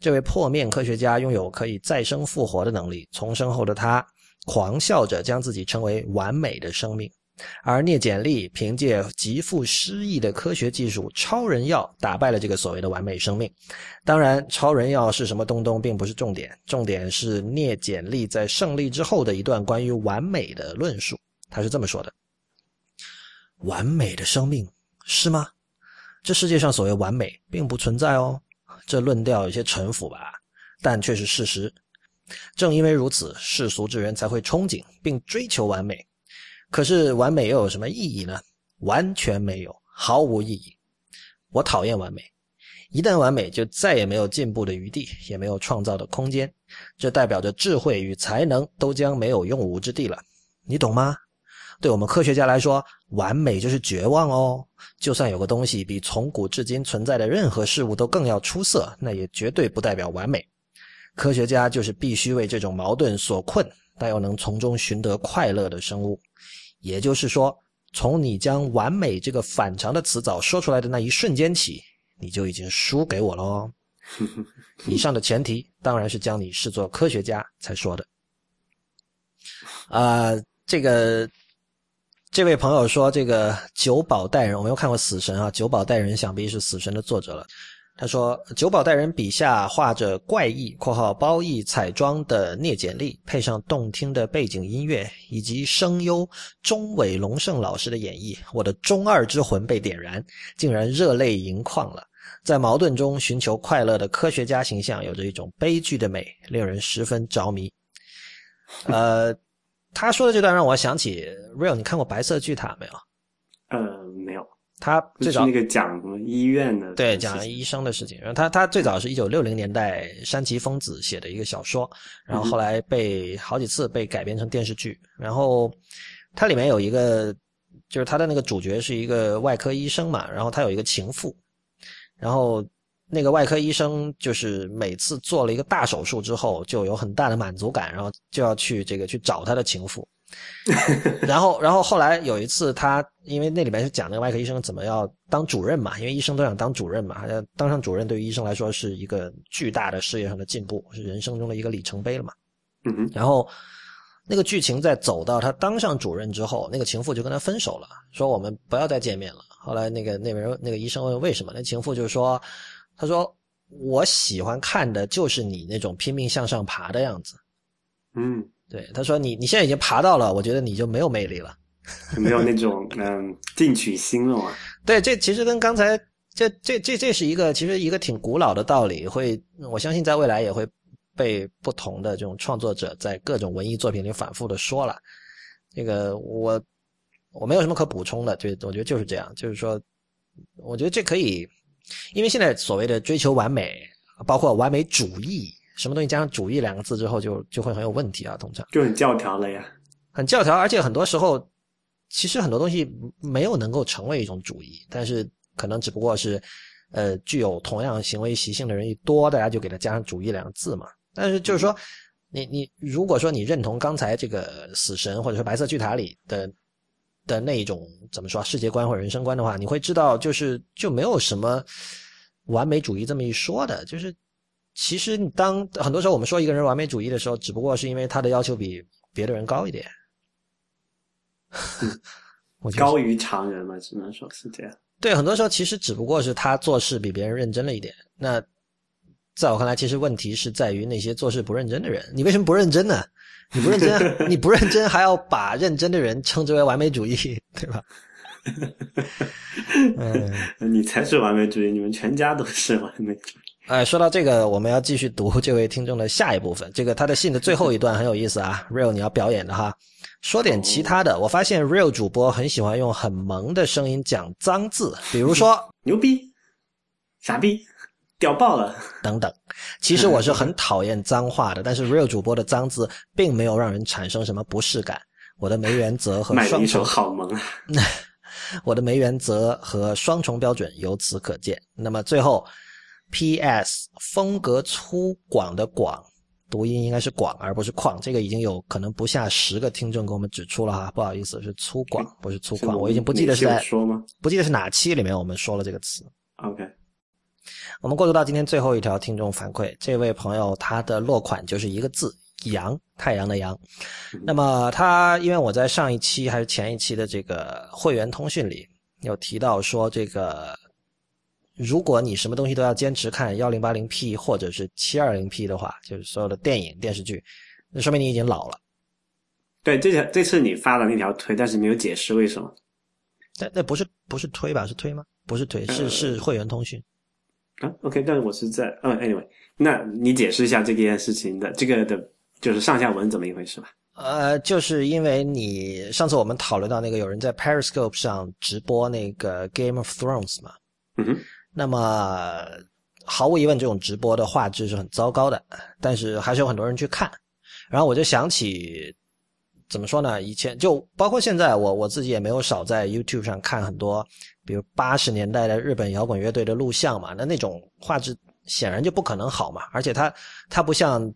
这位破面科学家拥有可以再生复活的能力，重生后的他狂笑着将自己称为完美的生命。而聂简利凭借极富诗意的科学技术“超人药”打败了这个所谓的完美生命。当然，超人药是什么东东并不是重点，重点是聂简利在胜利之后的一段关于完美的论述。他是这么说的：“完美的生命是吗？这世界上所谓完美并不存在哦。这论调有些陈腐吧，但却是事实。正因为如此，世俗之人才会憧憬并追求完美。”可是完美又有什么意义呢？完全没有，毫无意义。我讨厌完美，一旦完美，就再也没有进步的余地，也没有创造的空间。这代表着智慧与才能都将没有用武之地了。你懂吗？对我们科学家来说，完美就是绝望哦。就算有个东西比从古至今存在的任何事物都更要出色，那也绝对不代表完美。科学家就是必须为这种矛盾所困，但又能从中寻得快乐的生物。也就是说，从你将“完美”这个反常的词藻说出来的那一瞬间起，你就已经输给我了哦。以上的前提当然是将你视作科学家才说的。啊，这个这位朋友说，这个久保带人，我没有看过《死神》啊，久保带人想必是《死神》的作者了。他说：“九保带人笔下画着怪异（括号褒义彩妆）的聂简历，配上动听的背景音乐以及声优中尾龙胜老师的演绎，我的中二之魂被点燃，竟然热泪盈眶了。在矛盾中寻求快乐的科学家形象，有着一种悲剧的美，令人十分着迷。”呃，他说的这段让我想起 Real，你看过《白色巨塔》没有？呃，没有。他最早那个讲什么医院的，对，讲医生的事情。然后他他最早是一九六零年代山崎丰子写的一个小说，然后后来被好几次被改编成电视剧。然后它里面有一个，就是他的那个主角是一个外科医生嘛，然后他有一个情妇，然后那个外科医生就是每次做了一个大手术之后，就有很大的满足感，然后就要去这个去找他的情妇。然后，然后后来有一次，他因为那里面是讲那个外科医生怎么要当主任嘛，因为医生都想当主任嘛，当上主任对于医生来说是一个巨大的事业上的进步，是人生中的一个里程碑了嘛。嗯。然后，那个剧情在走到他当上主任之后，那个情妇就跟他分手了，说我们不要再见面了。后来那个那人那个医生问为什么，那情妇就说，他说我喜欢看的就是你那种拼命向上爬的样子。嗯。对，他说你你现在已经爬到了，我觉得你就没有魅力了，没有那种嗯进取心了嘛。对，这其实跟刚才这这这这是一个其实一个挺古老的道理，会我相信在未来也会被不同的这种创作者在各种文艺作品里反复的说了。这个我我没有什么可补充的，就我觉得就是这样，就是说，我觉得这可以，因为现在所谓的追求完美，包括完美主义。什么东西加上“主义”两个字之后，就就会很有问题啊！通常就很教条了呀，很教条，而且很多时候，其实很多东西没有能够成为一种主义，但是可能只不过是，呃，具有同样行为习性的人一多，大家就给它加上“主义”两个字嘛。但是就是说，你你如果说你认同刚才这个死神或者说白色巨塔里的的那一种怎么说世界观或者人生观的话，你会知道，就是就没有什么完美主义这么一说的，就是。其实，当很多时候我们说一个人完美主义的时候，只不过是因为他的要求比别的人高一点，高于常人嘛，只能说是这样。对，很多时候其实只不过是他做事比别人认真了一点。那在我看来，其实问题是在于那些做事不认真的人。你为什么不认真呢？你不认真，你不认真，还要把认真的人称之为完美主义，对吧？嗯，你才是完美主义，你们全家都是完美主义。哎，说到这个，我们要继续读这位听众的下一部分。这个他的信的最后一段很有意思啊，Real 你要表演的哈。说点其他的，我发现 Real 主播很喜欢用很萌的声音讲脏字，比如说 牛逼、傻逼、屌爆了等等。其实我是很讨厌脏话的，但是 Real 主播的脏字并没有让人产生什么不适感。我的没原则和双重好萌啊！我的没原则和双重标准由此可见。那么最后。P.S. 风格粗犷的“广”读音应该是“广”而不是“旷”，这个已经有可能不下十个听众给我们指出了哈，不好意思，是粗犷不是粗犷，我已经不记得是在说吗？不记得是哪期里面我们说了这个词。OK，我们过渡到今天最后一条听众反馈，这位朋友他的落款就是一个字“阳”，太阳的“阳”。那么他因为我在上一期还是前一期的这个会员通讯里有提到说这个。如果你什么东西都要坚持看幺零八零 P 或者是七二零 P 的话，就是所有的电影电视剧，那说明你已经老了。对，这条这次你发的那条推，但是没有解释为什么。但那不是不是推吧？是推吗？不是推，是是会员通讯。啊，OK，但是我是在嗯，Anyway，那你解释一下这件事情的这个的，就是上下文怎么一回事吧？呃，就是因为你上次我们讨论到那个有人在 Periscope 上直播那个 Game of Thrones 嘛。嗯哼。那么，毫无疑问，这种直播的画质是很糟糕的，但是还是有很多人去看。然后我就想起，怎么说呢？以前就包括现在，我我自己也没有少在 YouTube 上看很多，比如八十年代的日本摇滚乐队的录像嘛。那那种画质显然就不可能好嘛，而且它它不像，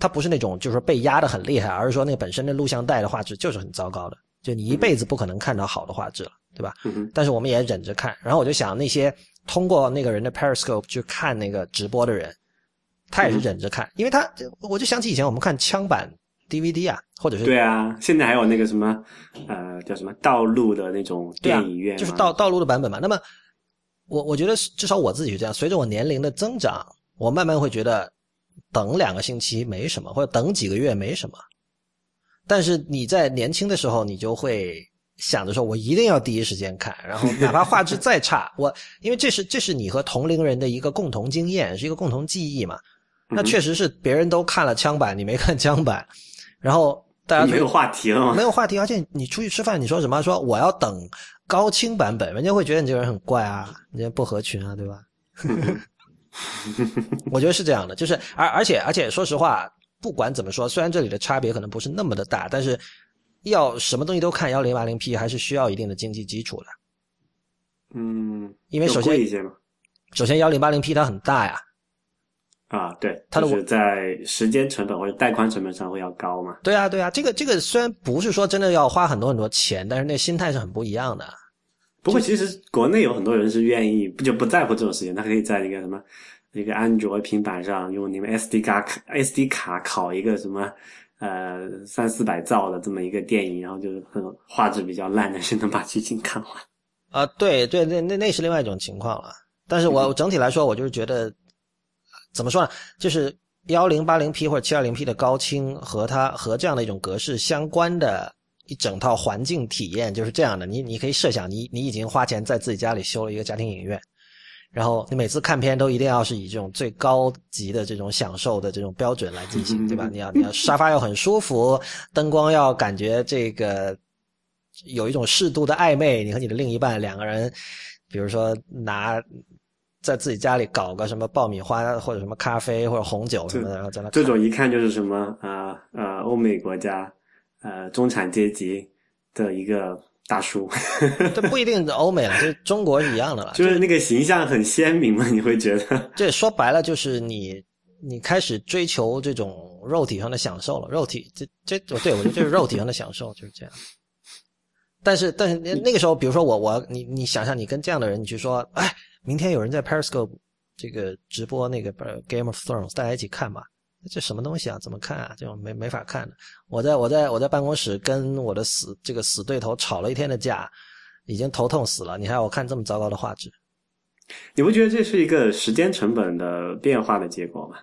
它不是那种就是被压的很厉害，而是说那本身的录像带的画质就是很糟糕的，就你一辈子不可能看到好的画质了，对吧？但是我们也忍着看。然后我就想那些。通过那个人的 Periscope 去看那个直播的人，他也是忍着看，因为他我就想起以前我们看枪版 DVD 啊，或者是对啊，现在还有那个什么呃叫什么道路的那种电影院，就是道道路的版本嘛。那么我我觉得至少我自己是这样，随着我年龄的增长，我慢慢会觉得等两个星期没什么，或者等几个月没什么，但是你在年轻的时候，你就会。想着说，我一定要第一时间看，然后 哪怕画质再差，我因为这是这是你和同龄人的一个共同经验，是一个共同记忆嘛。那确实是别人都看了枪版，你没看枪版，然后大家没有话题了，没有话题，而且你出去吃饭，你说什么？说我要等高清版本，人家会觉得你这个人很怪啊，人家不合群啊，对吧？我觉得是这样的，就是而而且而且说实话，不管怎么说，虽然这里的差别可能不是那么的大，但是。要什么东西都看幺零八零 P，还是需要一定的经济基础的。嗯，因为首先，首先幺零八零 P 它很大呀，啊，对，它的就是在时间成本或者带宽成本上会要高嘛。对啊对啊，这个这个虽然不是说真的要花很多很多钱，但是那心态是很不一样的。不过其实国内有很多人是愿意不就不在乎这种事情，他可以在那个什么一个安卓平板上用你们 SD 卡 SD 卡拷一个什么呃三四百兆的这么一个电影，然后就是很画质比较烂的是能把剧情看完。啊，对对，那那那是另外一种情况了。但是我整体来说，我就是觉得怎么说呢，就是幺零八零 P 或者七二零 P 的高清和它和这样的一种格式相关的。一整套环境体验就是这样的，你你可以设想，你你已经花钱在自己家里修了一个家庭影院，然后你每次看片都一定要是以这种最高级的这种享受的这种标准来进行，对吧？你要你要沙发要很舒服，灯光要感觉这个有一种适度的暧昧，你和你的另一半两个人，比如说拿在自己家里搞个什么爆米花或者什么咖啡或者红酒什么的，然后在那这种一看就是什么啊呃欧美国家。呃，中产阶级的一个大叔，这不一定是欧美了，就中国是一样的了。就是那个形象很鲜明嘛，你会觉得。这说白了就是你，你开始追求这种肉体上的享受了。肉体，这这，对我觉得这是肉体上的享受，就是这样。但是，但是那个时候，比如说我，我，你，你想象你跟这样的人，你去说，哎，明天有人在 Periscope 这个直播那个 Game of Thrones，大家一起看吧。这什么东西啊？怎么看啊？这种没没法看的。我在我在我在办公室跟我的死这个死对头吵了一天的架，已经头痛死了。你还要我看这么糟糕的画质？你不觉得这是一个时间成本的变化的结果吗？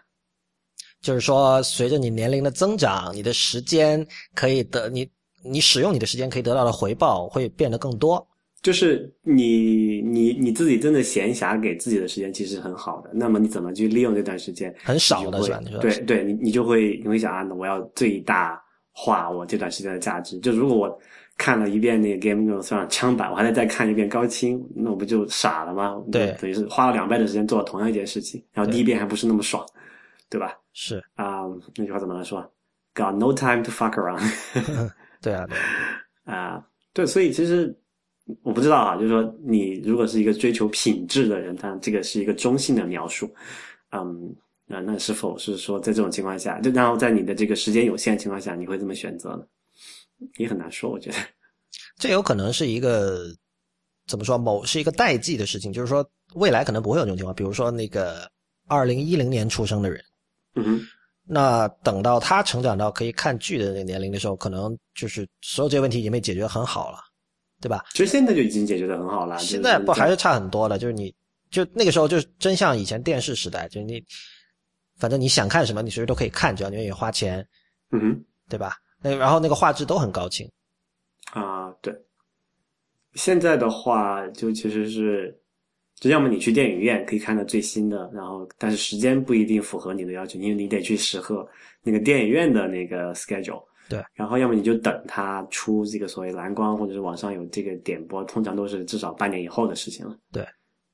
就是说，随着你年龄的增长，你的时间可以得你你使用你的时间可以得到的回报会变得更多。就是你你你自己真的闲暇给自己的时间其实很好的，那么你怎么去利用这段时间？很少的是吧？对对，你你就会你会想啊，我要最大化我这段时间的价值。就如果我看了一遍那个 Game of Thrones 枪版，我还得再看一遍高清，那我不就傻了吗？对，等于是花了两倍的时间做同样一件事情，然后第一遍还不是那么爽，对吧？是啊，那句话怎么来说？Got no time to fuck around。对啊，对啊，对，所以其实。我不知道啊，就是说，你如果是一个追求品质的人，他这个是一个中性的描述，嗯，那那是否是说在这种情况下，就然后在你的这个时间有限的情况下，你会这么选择呢？也很难说，我觉得，这有可能是一个怎么说，某是一个代际的事情，就是说未来可能不会有这种情况，比如说那个二零一零年出生的人，嗯哼，那等到他成长到可以看剧的那个年龄的时候，可能就是所有这些问题已经被解决很好了。对吧？其实现在就已经解决的很好了。现在不还是差很多了？就是你，就那个时候，就真像以前电视时代，就是你，反正你想看什么，你随时都可以看，只要你愿意花钱，嗯哼，对吧？那然后那个画质都很高清。啊，对。现在的话，就其实是，就要么你去电影院可以看到最新的，然后但是时间不一定符合你的要求，因为你得去适合那个电影院的那个 schedule。对，然后要么你就等它出这个所谓蓝光，或者是网上有这个点播，通常都是至少半年以后的事情了。对，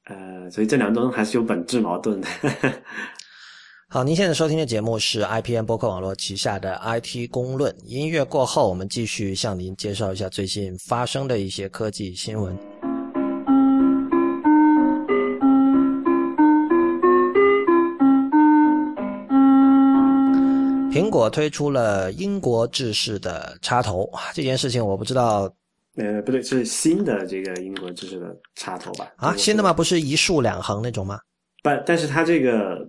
呃，所以这两种还是有本质矛盾的。好，您现在收听的节目是 IPN 播客网络旗下的 IT 公论。音乐过后，我们继续向您介绍一下最近发生的一些科技新闻。苹果推出了英国制式的插头，这件事情我不知道。呃，不对，是新的这个英国制式的插头吧？啊，新的吗？不是一竖两横那种吗？不，但是它这个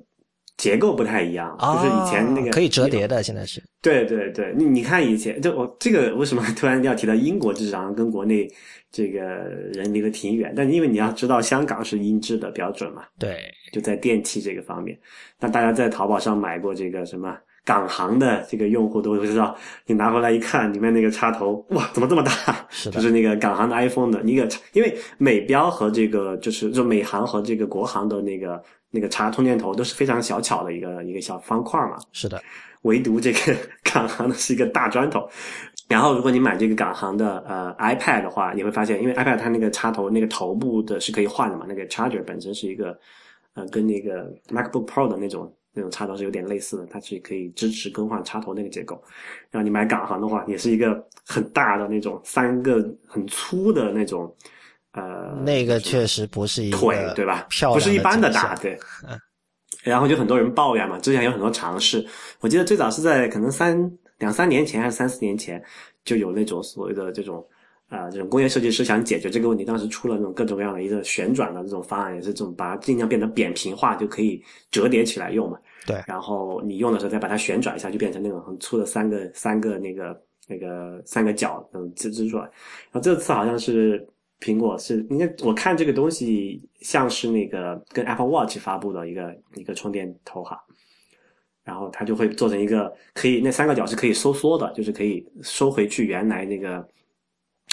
结构不太一样，就是以前那个可以折叠的，现在是。对对对，你你看以前，就我这个为什么突然要提到英国制上跟国内这个人离得挺远？但因为你要知道，香港是英制的标准嘛。对，就在电器这个方面，那大家在淘宝上买过这个什么？港行的这个用户都会知道，你拿回来一看，里面那个插头，哇，怎么这么大？是，就是那个港行的 iPhone 的一个，因为美标和这个就是就美行和这个国行的那个那个插充电头都是非常小巧的一个一个小方块嘛。是的，唯独这个港行的是一个大砖头。然后如果你买这个港行的呃 iPad 的话，你会发现，因为 iPad 它那个插头那个头部的是可以换的嘛，那个 charger 本身是一个呃跟那个 MacBook Pro 的那种。那种插头是有点类似的，它是可以支持更换插头那个结构。然后你买港行的话，也是一个很大的那种三个很粗的那种呃，那个确实不是一个腿对吧？不是一般的大，对。然后就很多人抱怨嘛，之前有很多尝试。我记得最早是在可能三两三年前还是三四年前，就有那种所谓的这种啊、呃这种工业设计师想解决这个问题，当时出了那种各种各样的一个旋转的这种方案，也是这种把它尽量变得扁平化，就可以折叠起来用嘛。对然后你用的时候再把它旋转一下，就变成那种很粗的三个三个那个那个三个角那种支支出来。然后这次好像是苹果是应该我看这个东西像是那个跟 Apple Watch 发布的一个一个充电头哈，然后它就会做成一个可以那三个角是可以收缩的，就是可以收回去原来那个。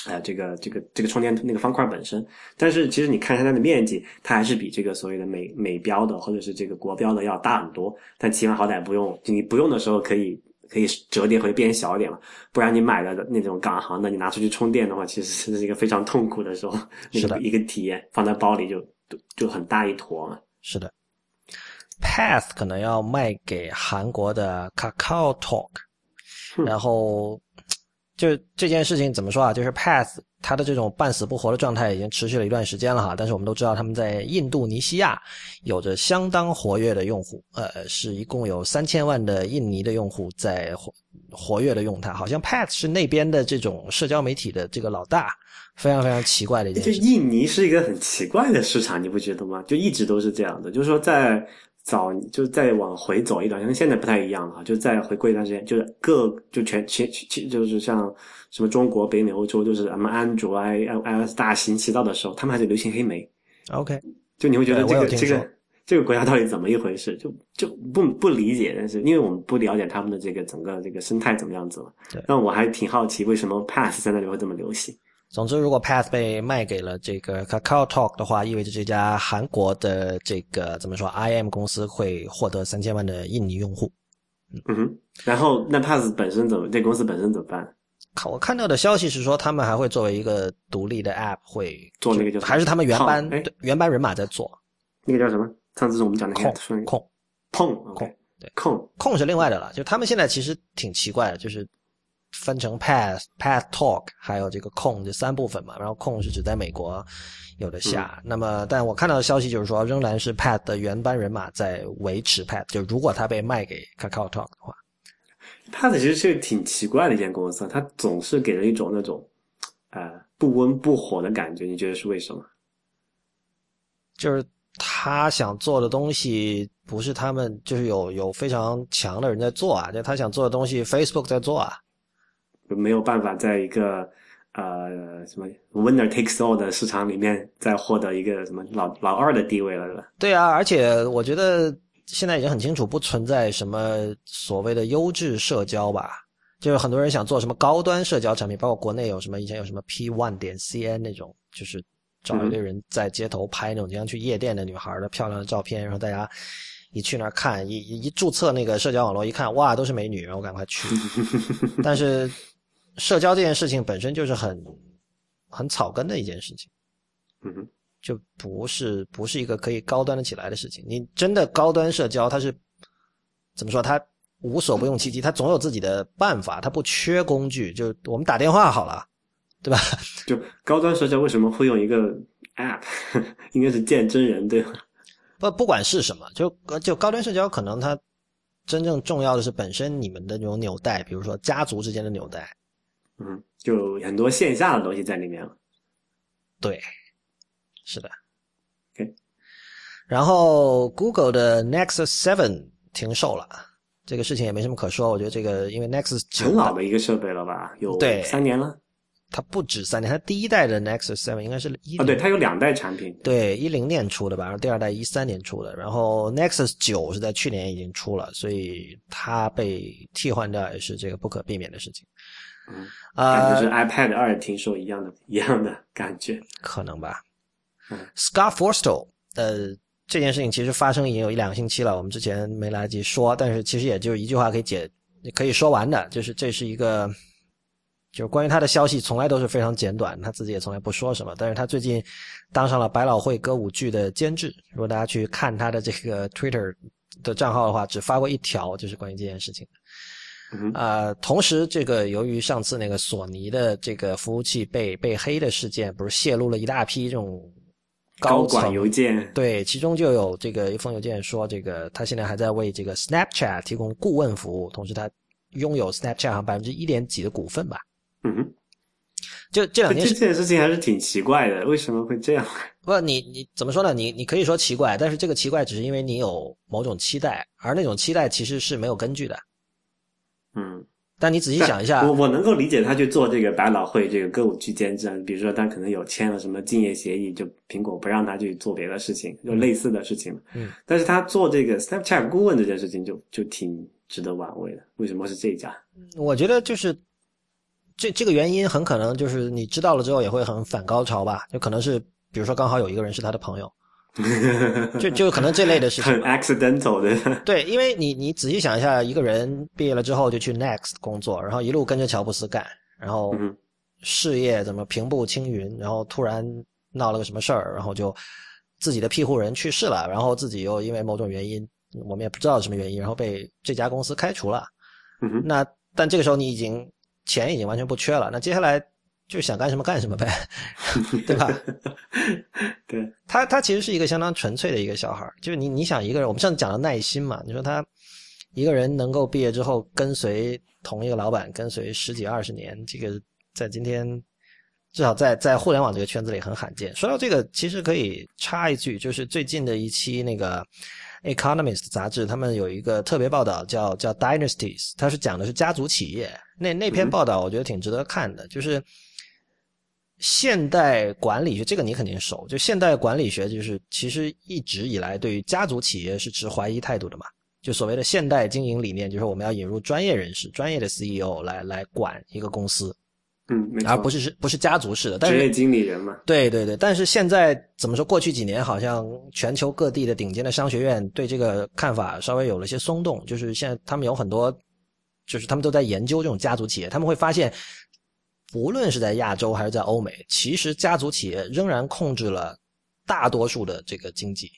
呃，这个这个这个充电那个方块本身，但是其实你看一下它的面积，它还是比这个所谓的美美标的或者是这个国标的要大很多。但起码好歹不用，你不用的时候可以可以折叠回变小一点嘛，不然你买的那种港行的，你拿出去充电的话，其实是一个非常痛苦的时候，那是的个一个体验，放在包里就就就很大一坨嘛。是的，Path 可能要卖给韩国的 Kakao Talk，哼。然后就这件事情怎么说啊？就是 Path 它的这种半死不活的状态已经持续了一段时间了哈，但是我们都知道他们在印度尼西亚有着相当活跃的用户，呃，是一共有三千万的印尼的用户在活活跃的用它，好像 Path 是那边的这种社交媒体的这个老大，非常非常奇怪的一件就事情。印尼是一个很奇怪的市场，你不觉得吗？就一直都是这样的，就是说在早就再往回走一段，跟现在不太一样了。就再回过一段时间，就是各就全其其就是像什么中国、北美、欧洲，就是什么安卓、i iOS 大行其道的时候，他们还是流行黑莓。OK，就你会觉得这个这个这个国家到底怎么一回事？就就不不理解，但是因为我们不了解他们的这个整个这个生态怎么样子嘛。对但我还挺好奇，为什么 Pass 在那里会这么流行？总之，如果 Path 被卖给了这个 Kakao Talk 的话，意味着这家韩国的这个怎么说，IM 公司会获得三千万的印尼用户。嗯哼，然后那 Pass 本身怎么？这公司本身怎么办？看我看到的消息是说，他们还会作为一个独立的 App 会做那个叫什么还是他们原班原班人马在做那个叫什么？上次是我们讲的那控控碰控对控控是另外的了，就他们现在其实挺奇怪的，就是分成 Path、Path Talk 还有这个控这三部分嘛。然后控是指在美国有的下，嗯那么但我看到的消息就是说，仍然是 Path 的原班人马在维持 Path，就如果它被卖给 Kakao Talk 的话，Pass 其实是个挺奇怪的一间公司，它总是给人一种那种呃不温不火的感觉，你觉得是为什么？就是他想做的东西不是他们就是有有非常强的人在做啊，就他想做的东西 Facebook 在做啊。就没有办法在一个呃什么 winner takes all 的市场里面再获得一个什么老老二的地位了，对吧？对啊，而且我觉得现在已经很清楚，不存在什么所谓的优质社交吧。就是很多人想做什么高端社交产品，包括国内有什么以前有什么 P One 点 CN 那种，就是找一堆人在街头拍那种经常去夜店的女孩的漂亮的照片，然后大家一去那儿看，一一一注册那个社交网络，一看哇都是美女，然后赶快去。但是社交这件事情本身就是很很草根的一件事情。嗯哼，就不是不是一个可以高端的起来的事情。你真的高端社交，它是怎么说？它无所不用其极，它总有自己的办法，它不缺工具。就我们打电话好了，对吧？就高端社交为什么会用一个 app？应该是见真人对吧？不不管是什么，就就高端社交，可能它真正重要的是本身你们的那种纽带，比如说家族之间的纽带。嗯，就很多线下的东西在里面了。对，是的。OK 然后 Google 的 Nexus Seven 停售了，这个事情也没什么可说。我觉得这个因为 Nexus 九很老的一个设备了吧？有对三年了它不止三年，它第一代的 Nexus Seven 应该是一啊。对，它有两代产品。对一零年出的吧，然后第二代一三年出的，然后 Nexus 九是在去年已经出了，所以它被替换掉也是这个不可避免的事情。嗯，啊、感觉是 iPad 二听说一样的一样的感觉。可能吧。嗯 Scott Forstall，呃，这件事情其实发生已经有一两个星期了，我们之前没来得及说，但是其实也就一句话可以解，可以说完的，就是这是一个，就是关于他的消息从来都是非常简短，他自己也从来不说什么，但是他最近当上了百老汇歌舞剧的监制，如果大家去看他的这个 Twitter 的账号的话，只发过一条就是关于这件事情的。啊，同时这个由于上次那个索尼的这个服务器被被黑的事件，不是泄露了一大批这种高管邮件？对，其中就有这个一封邮件说，这个他现在还在为这个 Snapchat 提供顾问服务，同时他拥有 Snapchat 好百分之一点几的股份吧。嗯哼。就这两件这件事情还是挺奇怪的，为什么会这样？不，你你怎么说呢？你你可以说奇怪，但是这个奇怪只是因为你有某种期待，而那种期待其实是没有根据的。嗯，但你仔细想一下，我我能够理解他去做这个百老汇这个歌舞剧监制，比如说他可能有签了什么竞业协议，就苹果不让他去做别的事情，就类似的事情。嗯，但是他做这个 Snapchat 顾问这件事情就就挺值得玩味的。为什么是这家？我觉得就是。这这个原因很可能就是你知道了之后也会很反高潮吧？就可能是比如说刚好有一个人是他的朋友，就就可能这类的事情。很 accidental 的。对，因为你你仔细想一下，一个人毕业了之后就去 Next 工作，然后一路跟着乔布斯干，然后事业怎么平步青云，然后突然闹了个什么事儿，然后就自己的庇护人去世了，然后自己又因为某种原因，我们也不知道什么原因，然后被这家公司开除了。那但这个时候你已经。钱已经完全不缺了，那接下来就想干什么干什么呗，对吧？对他，他其实是一个相当纯粹的一个小孩就是你，你想一个人，我们上次讲的耐心嘛，你说他一个人能够毕业之后跟随同一个老板跟随十几二十年，这个在今天至少在在互联网这个圈子里很罕见。说到这个，其实可以插一句，就是最近的一期那个。Economist 杂志，他们有一个特别报道，叫叫 Dynasties，它是讲的是家族企业。那那篇报道我觉得挺值得看的，就是现代管理学，这个你肯定熟。就现代管理学，就是其实一直以来对于家族企业是持怀疑态度的嘛。就所谓的现代经营理念，就是我们要引入专业人士、专业的 CEO 来来管一个公司。嗯，而不是是不是家族式的，职业经理人嘛？对对对，但是现在怎么说？过去几年好像全球各地的顶尖的商学院对这个看法稍微有了些松动，就是现在他们有很多，就是他们都在研究这种家族企业，他们会发现，无论是在亚洲还是在欧美，其实家族企业仍然控制了大多数的这个经济。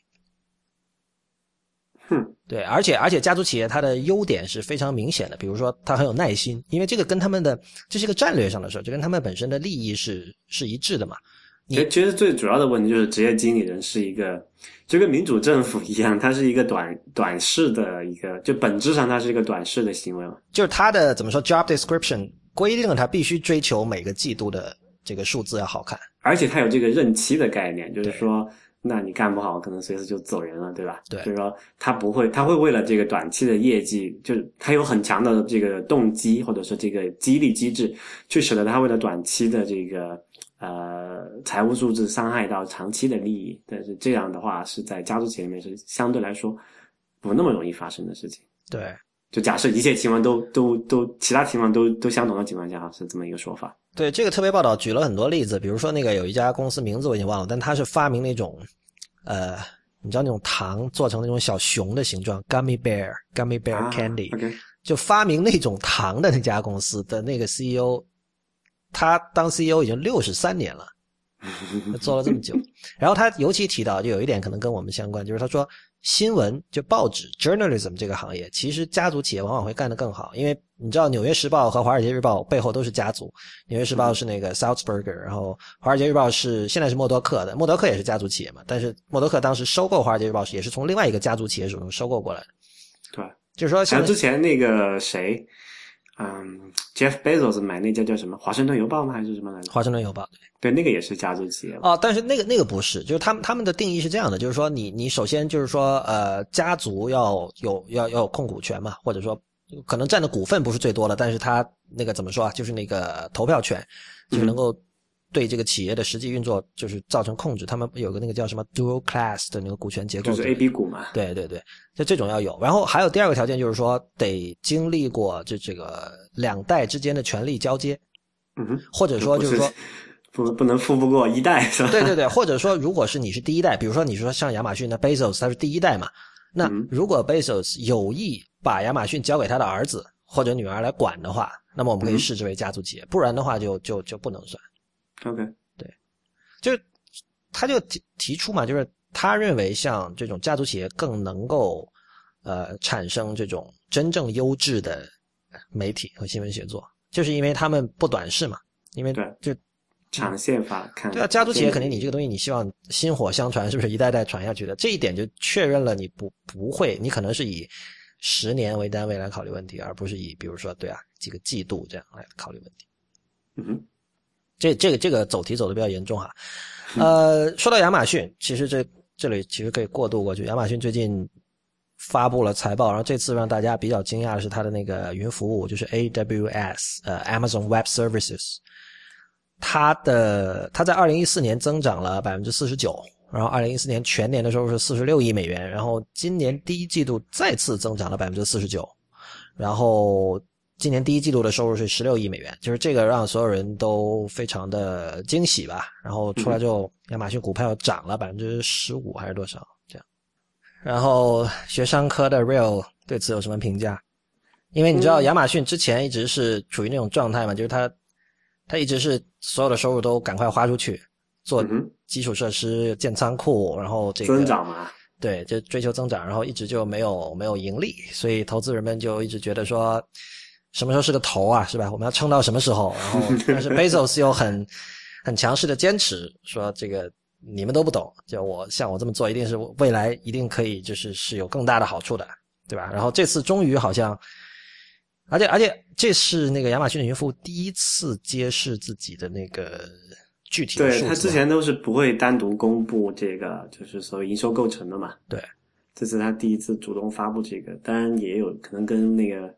哼，对，而且而且家族企业它的优点是非常明显的，比如说它很有耐心，因为这个跟他们的这是一个战略上的事就跟他们本身的利益是是一致的嘛。其实其实最主要的问题就是职业经理人是一个就跟民主政府一样，它是一个短短视的一个，就本质上它是一个短视的行为嘛。就是它的怎么说，job description 规定了它必须追求每个季度的这个数字要好看，而且他有这个任期的概念，就是说。那你干不好，可能随时就走人了，对吧？对，就是说他不会，他会为了这个短期的业绩，就是他有很强的这个动机，或者说这个激励机制，去使得他为了短期的这个呃财务数字伤害到长期的利益。但是这样的话，是在家族企业里面是相对来说不那么容易发生的事情。对，就假设一切情况都都都其他情况都都相同的情况下，是这么一个说法。对这个特别报道举了很多例子，比如说那个有一家公司名字我已经忘了，但它是发明那种，呃，你知道那种糖做成那种小熊的形状，gummy bear，gummy bear candy，就发明那种糖的那家公司的那个 CEO，他当 CEO 已经六十三年了，做了这么久，然后他尤其提到，就有一点可能跟我们相关，就是他说。新闻就报纸 journalism 这个行业，其实家族企业往往会干得更好，因为你知道《纽约时报》和《华尔街日报》背后都是家族，《纽约时报》是那个 Southberger，然后《华尔街日报》是现在是默多克的，默多克也是家族企业嘛，但是默多克当时收购《华尔街日报》时也是从另外一个家族企业手中收购过来的。对，就是说像之前那个谁。嗯，Jeff Bezos 买那家叫什么《华盛顿邮报》吗？还是什么来着？华盛顿邮报，对，对，那个也是家族企业哦。但是那个那个不是，就是他们他们的定义是这样的，就是说你你首先就是说呃，家族要有要要有控股权嘛，或者说可能占的股份不是最多的，但是他那个怎么说啊？就是那个投票权就能够。对这个企业的实际运作就是造成控制，他们有个那个叫什么 dual class 的那个股权结构，就是 A、B 股嘛。对对对，就这种要有。然后还有第二个条件就是说得经历过这这个两代之间的权力交接，嗯，或者说就是说不不能富不过一代是吧？对对对，或者说如果是你是第一代，比如说你说像亚马逊的 Bezos 他是第一代嘛，那如果 Bezos 有意把亚马逊交给他的儿子或者女儿来管的话，那么我们可以视之为家族企业，不然的话就就就不能算。OK，对，就他就提提出嘛，就是他认为像这种家族企业更能够呃产生这种真正优质的媒体和新闻写作，就是因为他们不短视嘛，因为对就长线法看，对啊，家族企业肯定你这个东西你希望薪火相传，是不是一代代传下去的？这一点就确认了你不不会，你可能是以十年为单位来考虑问题，而不是以比如说对啊几个季度这样来考虑问题。嗯哼，这这个这个走题走的比较严重哈。呃，说到亚马逊，其实这这里其实可以过渡过去。亚马逊最近发布了财报，然后这次让大家比较惊讶的是它的那个云服务，就是 AWS，呃，Amazon Web Services。它的它在二零一四年增长了百分之四十九，然后二零一四年全年的收入是四十六亿美元，然后今年第一季度再次增长了百分之四十九，然后今年第一季度的收入是十六亿美元，就是这个让所有人都非常的惊喜吧。然后出来之后，亚马逊股票涨了百分之十五还是多少这样？然后学商科的 Real 对此有什么评价？因为你知道亚马逊之前一直是处于那种状态嘛，就是它。他一直是所有的收入都赶快花出去，做基础设施、建仓库，然后这个增长嘛，对，就追求增长，然后一直就没有没有盈利，所以投资人们就一直觉得说，什么时候是个头啊，是吧？我们要撑到什么时候？然后，但是 Bezos 又很很强势的坚持说，这个你们都不懂，就我像我这么做，一定是未来一定可以，就是是有更大的好处的，对吧？然后这次终于好像。而且而且，这是那个亚马逊的云服务第一次揭示自己的那个具体的数字。对他之前都是不会单独公布这个，就是所谓营收构成的嘛。对，这是他第一次主动发布这个，当然也有可能跟那个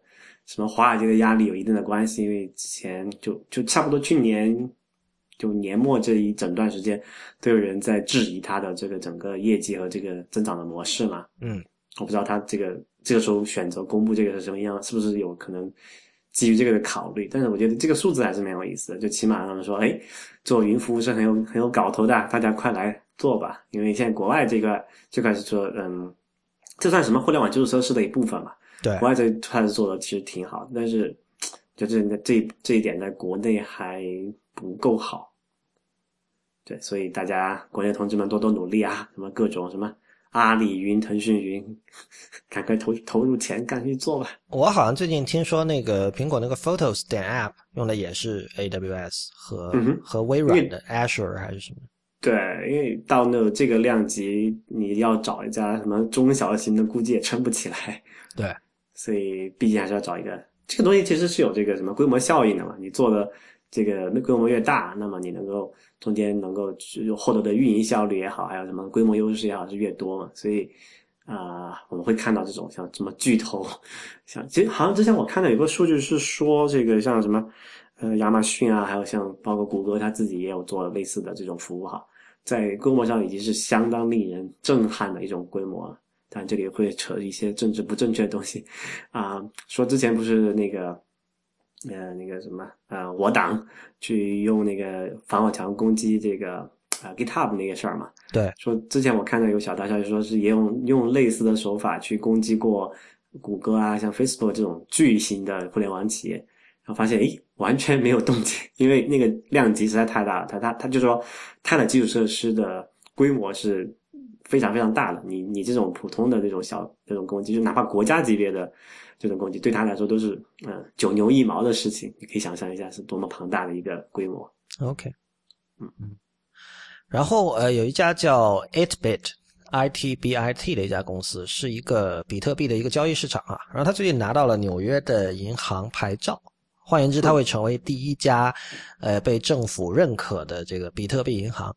什么华尔街的压力有一定的关系，因为之前就就差不多去年就年末这一整段时间，都有人在质疑他的这个整个业绩和这个增长的模式嘛。嗯，我不知道他这个。这个时候选择公布这个是什么样？是不是有可能基于这个的考虑？但是我觉得这个数字还是蛮有意思的，就起码他们说，哎，做云服务是很有很有搞头的，大家快来做吧。因为现在国外这个就开始说，嗯，这算什么互联网基础设施的一部分嘛？对，国外这开始做的其实挺好，但是 就这这这一点在国内还不够好。对，所以大家国内同志们多多努力啊！什么各种什么。阿里云、腾讯云，赶快投投入钱，赶紧做吧。我好像最近听说，那个苹果那个 Photos 点 App 用的也是 AWS 和和微软的 Azure 还是什么？对，因为到那这个量级，你要找一家什么中小型的，估计也撑不起来。对，所以毕竟还是要找一个。这个东西其实是有这个什么规模效应的嘛？你做的这个规模越大，那么你能够。中间能够获得的运营效率也好，还有什么规模优势也好，是越多嘛？所以啊，我们会看到这种像什么巨头，像其实好像之前我看到有个数据是说，这个像什么呃亚马逊啊，还有像包括谷歌，它自己也有做类似的这种服务哈，在规模上已经是相当令人震撼的一种规模了。但这里会扯一些政治不正确的东西啊，说之前不是那个。呃，那个什么，呃，我党去用那个防火墙攻击这个啊 GitHub 那个事儿嘛？对，说之前我看到有小道消息，说是也用用类似的手法去攻击过谷歌啊，像 Facebook 这种巨型的互联网企业，然后发现诶完全没有动静，因为那个量级实在太大了。他他他就说，它的基础设施的规模是非常非常大的。你你这种普通的这种小这种攻击，就哪怕国家级别的。这种攻击对他来说都是嗯九牛一毛的事情，你可以想象一下是多么庞大的一个规模。OK，嗯嗯，然后呃有一家叫 Itbit I T B I T 的一家公司，是一个比特币的一个交易市场啊。然后他最近拿到了纽约的银行牌照，换言之，他会成为第一家呃被政府认可的这个比特币银行啊。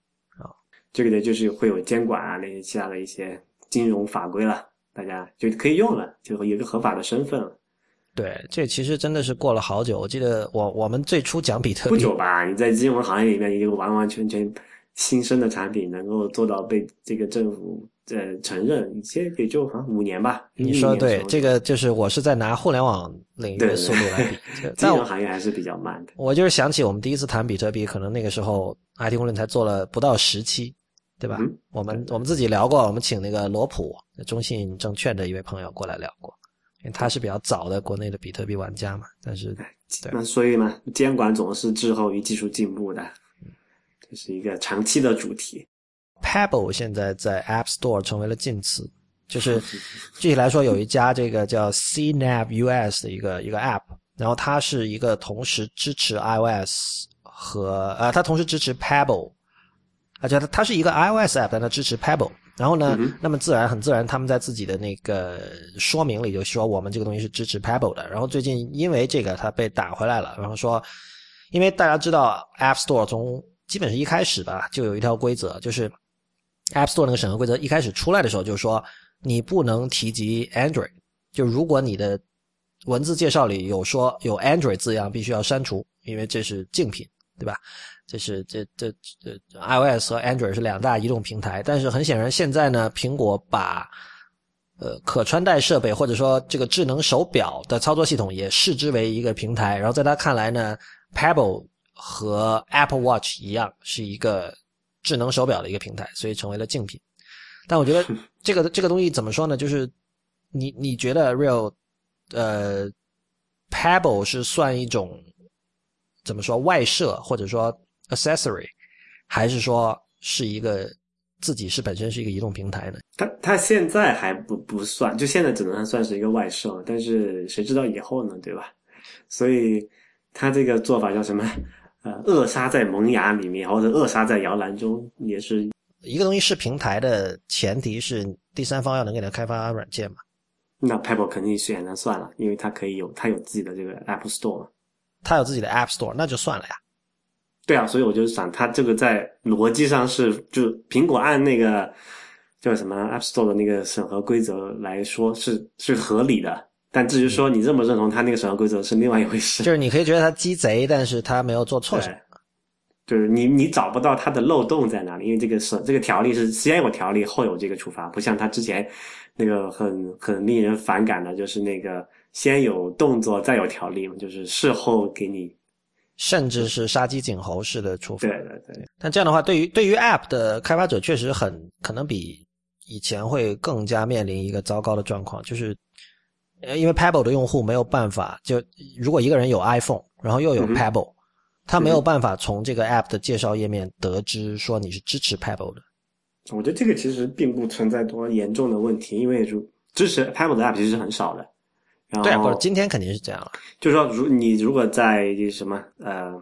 这个呢就是会有监管啊那些其他的一些金融法规了。大家就可以用了，就有一个合法的身份了。对，这其实真的是过了好久。我记得我我们最初讲比特币不久吧？你在金融行业里面一个完完全全新生的产品，能够做到被这个政府呃承认，以前也就好像五年吧。你说对，这个就是我是在拿互联网领域的速度来比。金融行业还是比较慢的。我就是想起我们第一次谈比特币，可能那个时候 IT 公论才做了不到十期。对吧？我们我们自己聊过，我们请那个罗普，中信证券的一位朋友过来聊过，因为他是比较早的国内的比特币玩家嘛。但是，那所以呢，监管总是滞后于技术进步的，这是一个长期的主题。Pebble 现在在 App Store 成为了禁词，就是 具体来说，有一家这个叫 CNAP US 的一个一个 App 然后它是一个同时支持 iOS 和呃，它同时支持 Pebble，而且它它是一个 iOS app，但它支持 Pebble。然后呢，那么自然很自然，他们在自己的那个说明里就说我们这个东西是支持 Pebble 的。然后最近因为这个它被打回来了，然后说，因为大家知道 App Store 从基本是一开始吧，就有一条规则，就是 App Store 那个审核规则一开始出来的时候，就是说你不能提及 Android，就如果你的文字介绍里有说有 Android 字样，必须要删除，因为这是竞品，对吧？这是这这这 iOS 和 Android 是两大移动平台，但是很显然现在呢，苹果把呃可穿戴设备或者说这个智能手表的操作系统也视之为一个平台，然后在他看来呢，Pebble 和 Apple Watch 一样是一个智能手表的一个平台，所以成为了竞品。但我觉得这个这个东西怎么说呢？就是你你觉得 Real 呃，Pebble 是算一种怎么说外设，或者说 accessory，还是说是一个自己是本身是一个移动平台呢？它它现在还不不算，就现在只能算是一个外设，但是谁知道以后呢？对吧？所以它这个做法叫什么？呃，扼杀在萌芽里面，或者扼杀在摇篮中，也是一个东西是平台的前提是第三方要能给它开发软件嘛？那 Pebble 肯定选择算了，因为它可以有它有自己的这个 App Store，它有自己的 App Store，那就算了呀。对啊，所以我就想，它这个在逻辑上是，就苹果按那个叫什么 App Store 的那个审核规则来说是是合理的。但至于说你认不认同它那个审核规则是另外一回事。就是你可以觉得它鸡贼，但是它没有做错什么。就是你你找不到它的漏洞在哪里，因为这个是这个条例是先有条例后有这个处罚，不像它之前那个很很令人反感的，就是那个先有动作再有条例嘛，就是事后给你，甚至是杀鸡儆猴式的处罚。对对对。但这样的话，对于对于 App 的开发者确实很可能比以前会更加面临一个糟糕的状况，就是呃，因为 Pebble 的用户没有办法，就如果一个人有 iPhone，然后又有 Pebble。他没有办法从这个 app 的介绍页面得知说你是支持 Pebble 的。我觉得这个其实并不存在多严重的问题，因为如支持 Pebble 的 app 其实是很少的。对，不是今天肯定是这样了。就是说，如你如果在什么呃，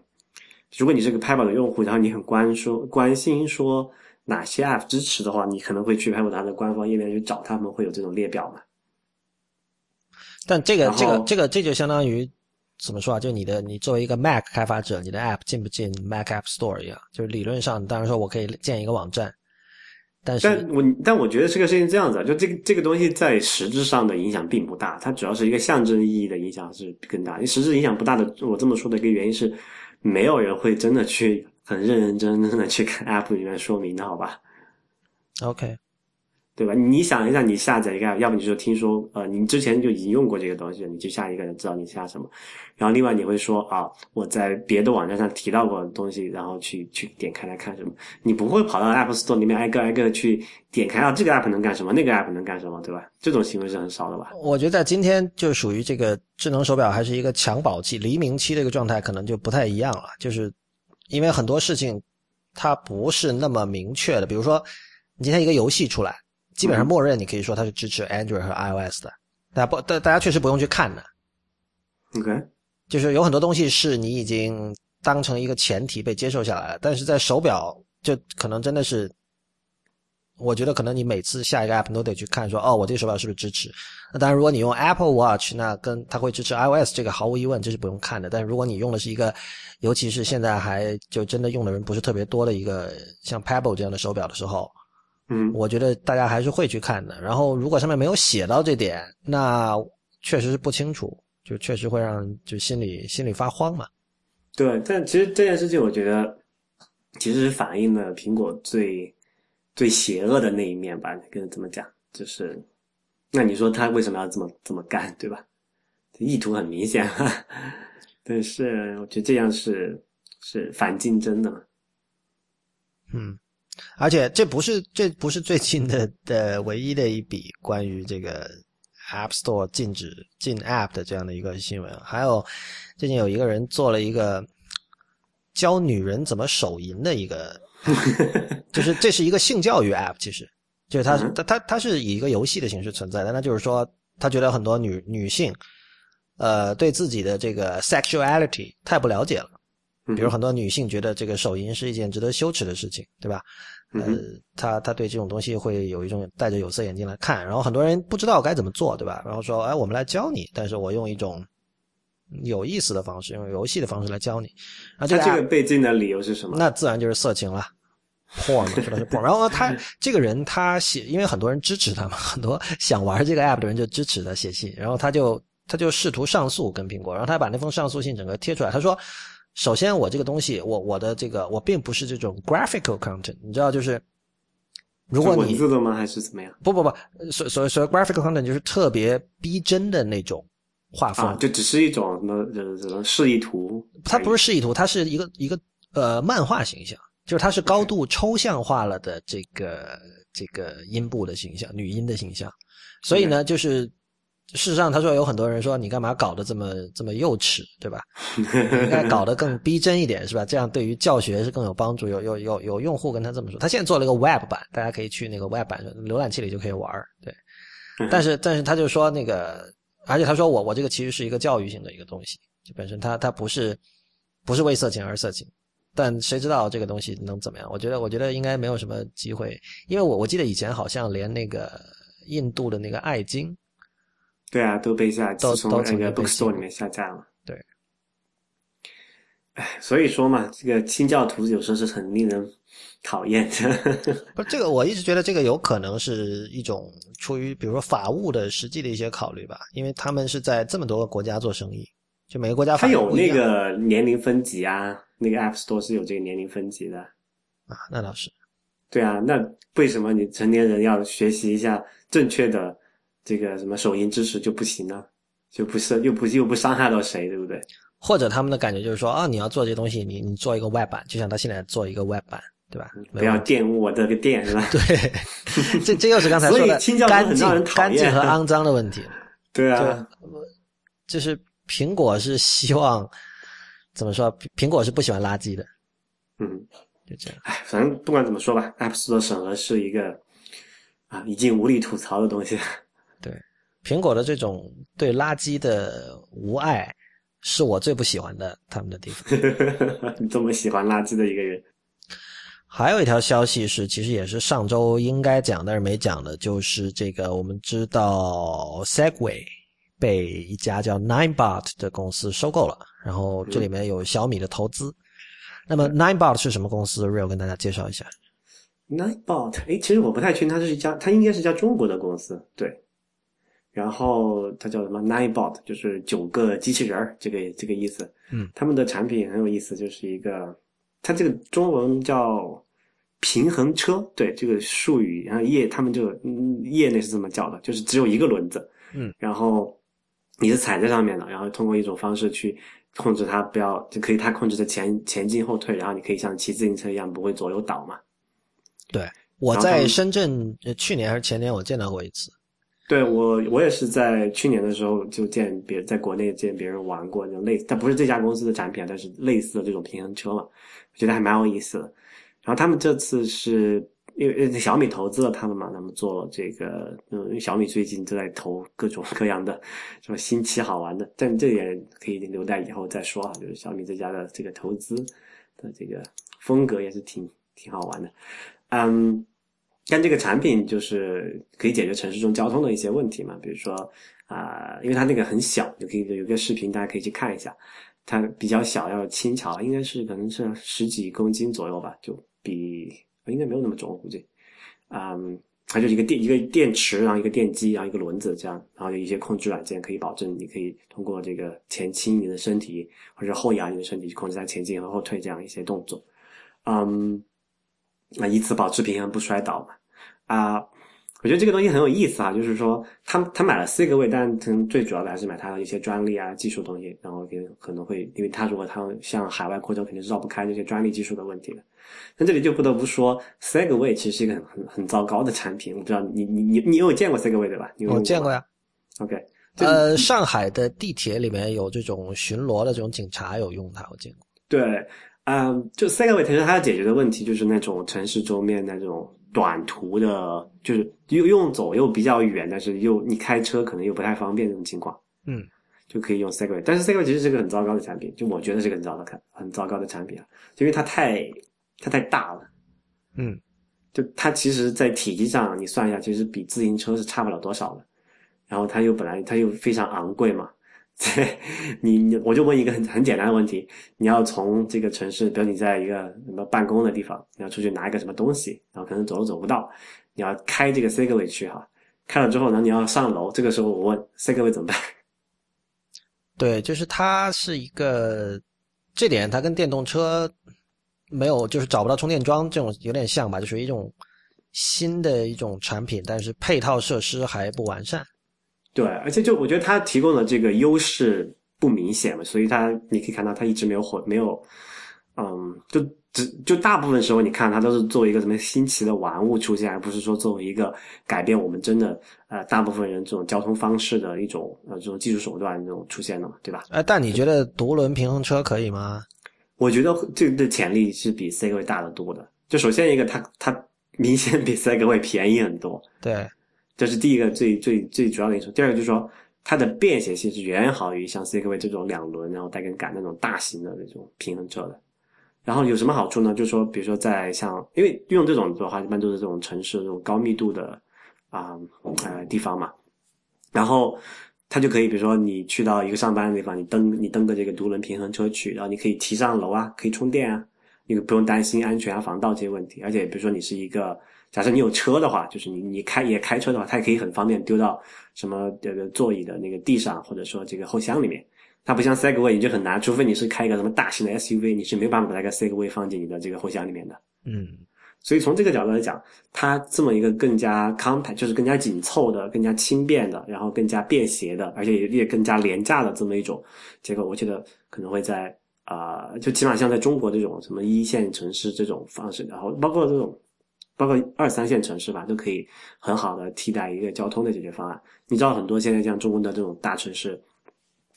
如果你是个 Pebble 的用户，然后你很关说关心说哪些 app 支持的话，你可能会去 Pebble 它的官方页面去找，他们会有这种列表嘛。但这个这个这个这就相当于。怎么说啊？就你的，你作为一个 Mac 开发者，你的 App 进不进 Mac App Store 一样？就是理论上，当然说我可以建一个网站，但是，但我但我觉得这个事情这样子，就这个这个东西在实质上的影响并不大，它主要是一个象征意义的影响是更大。你实质影响不大的，我这么说的一个原因是，没有人会真的去很认认真真的去看 App 里面说明的，好吧？OK。对吧？你想一下，你下载一个，要不你就听说，呃，你之前就已经用过这个东西，你就下一个，人知道你下什么。然后另外你会说啊，我在别的网站上提到过的东西，然后去去点开来看什么。你不会跑到 App Store 里面挨个挨个的去点开啊，这个 App 能干什么，那个 App 能干什么，对吧？这种行为是很少的吧？我觉得在今天就属于这个智能手表还是一个襁褓期、黎明期的一个状态，可能就不太一样了。就是因为很多事情它不是那么明确的，比如说你今天一个游戏出来。基本上默认你可以说它是支持 Android 和 iOS 的，大家不大大家确实不用去看的。OK，就是有很多东西是你已经当成一个前提被接受下来了，但是在手表就可能真的是，我觉得可能你每次下一个 app 都得去看说哦，我这个手表是不是支持？那当然，如果你用 Apple Watch，那跟它会支持 iOS，这个毫无疑问这是不用看的。但是如果你用的是一个，尤其是现在还就真的用的人不是特别多的一个像 Pebble 这样的手表的时候。嗯，我觉得大家还是会去看的。然后，如果上面没有写到这点，那确实是不清楚，就确实会让就心里心里发慌嘛。对，但其实这件事情，我觉得其实是反映了苹果最最邪恶的那一面吧。跟怎么讲，就是那你说他为什么要这么这么干，对吧？意图很明显，但是我觉得这样是是反竞争的嘛。嗯。而且这不是这不是最近的的唯一的一笔关于这个 App Store 禁止进 App 的这样的一个新闻，还有最近有一个人做了一个教女人怎么手淫的一个，就是这是一个性教育 App，其实就是他他他他是以一个游戏的形式存在，的。那就是说他觉得很多女女性呃，对自己的这个 sexuality 太不了解了。比如很多女性觉得这个手淫是一件值得羞耻的事情，对吧？呃，她她对这种东西会有一种戴着有色眼镜来看，然后很多人不知道该怎么做，对吧？然后说，哎，我们来教你，但是我用一种有意思的方式，用游戏的方式来教你。啊，这个这个被禁的理由是什么？那自然就是色情了，porn 嘛，说的是 porn。然后他这个人他写，因为很多人支持他嘛，很多想玩这个 app 的人就支持他写信，然后他就他就试图上诉跟苹果，然后他把那封上诉信整个贴出来，他说。首先，我这个东西，我我的这个，我并不是这种 graphical content，你知道，就是如果你文字的吗？还是怎么样？不不不，所所所谓 graphical content 就是特别逼真的那种画风，就只是一种什么什么示意图。它不是示意图，它是一个一个呃漫画形象，就是它是高度抽象化了的这个这个音部的形象，女音的形象。所以呢，就是。事实上，他说有很多人说你干嘛搞得这么这么幼稚，对吧？应该搞得更逼真一点，是吧？这样对于教学是更有帮助。有有有有用户跟他这么说，他现在做了一个 Web 版，大家可以去那个 Web 版浏览器里就可以玩对，但是但是他就说那个，而且他说我我这个其实是一个教育性的一个东西，就本身它它不是不是为色情而色情，但谁知道这个东西能怎么样？我觉得我觉得应该没有什么机会，因为我我记得以前好像连那个印度的那个爱经。对啊，都被下都从那个 bookstore 里面下架了。对，哎，所以说嘛，这个清教徒有时候是很令人讨厌的。不，这个我一直觉得这个有可能是一种出于比如说法务的实际的一些考虑吧，因为他们是在这么多个国家做生意，就每个国家它有那个年龄分级啊，那个 App Store 是有这个年龄分级的啊，那倒是。对啊，那为什么你成年人要学习一下正确的？这个什么手淫支持就不行了，就不是又不又不伤害到谁，对不对？或者他们的感觉就是说啊，你要做这东西，你你做一个外版，就像他现在做一个外版，对吧？不要玷污我这个店，是吧？对，这这又是刚才说的干净、干净和肮脏的问题。对啊，就是苹果是希望怎么说？苹果是不喜欢垃圾的。嗯，就这样。哎，反正不管怎么说吧，App Store 审核是一个啊，已经无力吐槽的东西。对，苹果的这种对垃圾的无爱，是我最不喜欢的他们的地方。你这么喜欢垃圾的一个人，还有一条消息是，其实也是上周应该讲但是没讲的，就是这个我们知道 Segway 被一家叫 Ninebot 的公司收购了，然后这里面有小米的投资。那么 Ninebot 是什么公司？Real 跟大家介绍一下。Ninebot，哎，其实我不太确定，它是一家，它应该是一家中国的公司，对。然后它叫什么？Ninebot，就是九个机器人儿，这个这个意思。嗯，他们的产品很有意思，就是一个，它这个中文叫平衡车，对这个术语，然后业他们就业内是这么叫的，就是只有一个轮子。嗯，然后你是踩在上面的，然后通过一种方式去控制它，不要就可以它控制的前前进后退，然后你可以像骑自行车一样不会左右倒嘛。对，我在深圳去年还是前年我见到过一次。对我，我也是在去年的时候就见别在国内见别人玩过那种类似，但不是这家公司的产品，但是类似的这种平衡车嘛，我觉得还蛮有意思的。然后他们这次是因为小米投资了他们嘛，他们做了这个，嗯，因为小米最近都在投各种各样的什么新奇好玩的，但这也可以留待以后再说啊。就是小米这家的这个投资的这个风格也是挺挺好玩的，嗯。但这个产品就是可以解决城市中交通的一些问题嘛，比如说啊，因为它那个很小，就可以有个视频，大家可以去看一下，它比较小，要轻巧，应该是可能是十几公斤左右吧，就比应该没有那么重，我估计，嗯，它就一个电一个电池，然后一个电机，然后一个轮子这样，然后有一些控制软件可以保证你可以通过这个前倾你的身体或者后仰你的身体去控制它前进和后退这样一些动作，嗯。那以此保持平衡不摔倒嘛？啊，我觉得这个东西很有意思啊，就是说他他买了 Segway，但可能最主要的还是买他的一些专利啊、技术东西，然后可能可能会，因为他如果他向海外扩张，肯定是绕不开这些专利技术的问题的。那这里就不得不说，Segway 其实是一个很很很糟糕的产品。我不知道你你你你有见过 Segway 对吧？我见过呀。OK，呃，上海的地铁里面有这种巡逻的这种警察有用它，我见过。对。嗯，就 Segway 其实它要解决的问题就是那种城市周面那种短途的，就是又用走又比较远，但是又你开车可能又不太方便这种情况。嗯，就可以用 Segway。但是 Segway 其实是个很糟糕的产品，就我觉得是个很糟的、很糟糕的产品啊，就因为它太它太大了。嗯，就它其实，在体积上你算一下，其实比自行车是差不了多少的。然后它又本来它又非常昂贵嘛，对，你你我就问一个很很简单的问题：你要从这个城市，比如你在一个什么办公的地方，你要出去拿一个什么东西，然后可能走都走不到，你要开这个 Segway 去哈，开了之后呢，你要上楼，这个时候我问 Segway 怎么办？对，就是它是一个这点，它跟电动车没有就是找不到充电桩这种有点像吧，就属于一种新的一种产品，但是配套设施还不完善。对，而且就我觉得它提供的这个优势不明显嘛，所以它你可以看到它一直没有火，没有，嗯，就只就大部分时候你看它都是作为一个什么新奇的玩物出现，而不是说作为一个改变我们真的呃大部分人这种交通方式的一种呃这种技术手段这种出现的嘛，对吧？哎，但你觉得独轮平衡车可以吗？我觉得这个的潜力是比 Segway 大得多的。就首先一个，它它明显比 Segway 便宜很多。对。这是第一个最最最主要的因素。第二个就是说，它的便携性是远远好于像 Segway 这种两轮然后带根杆那种大型的那种平衡车的。然后有什么好处呢？就是说，比如说在像，因为用这种的话，一般都是这种城市这种高密度的啊呃地方嘛。然后它就可以，比如说你去到一个上班的地方，你蹬你蹬个这个独轮平衡车去，然后你可以提上楼啊，可以充电啊，你不用担心安全啊、防盗这些问题。而且比如说你是一个。假设你有车的话，就是你你开也开车的话，它也可以很方便丢到什么这个座椅的那个地上，或者说这个后箱里面。它不像 Segway，你就很难，除非你是开一个什么大型的 SUV，你是没办法把那个 Segway 放进你的这个后箱里面的。嗯，所以从这个角度来讲，它这么一个更加 compact，就是更加紧凑的、更加轻便的，然后更加便携的，而且也也更加廉价的这么一种结果，我觉得可能会在啊，就起码像在中国这种什么一线城市这种方式，然后包括这种。包括二三线城市吧，都可以很好的替代一个交通的解决方案。你知道很多现在像中国的这种大城市，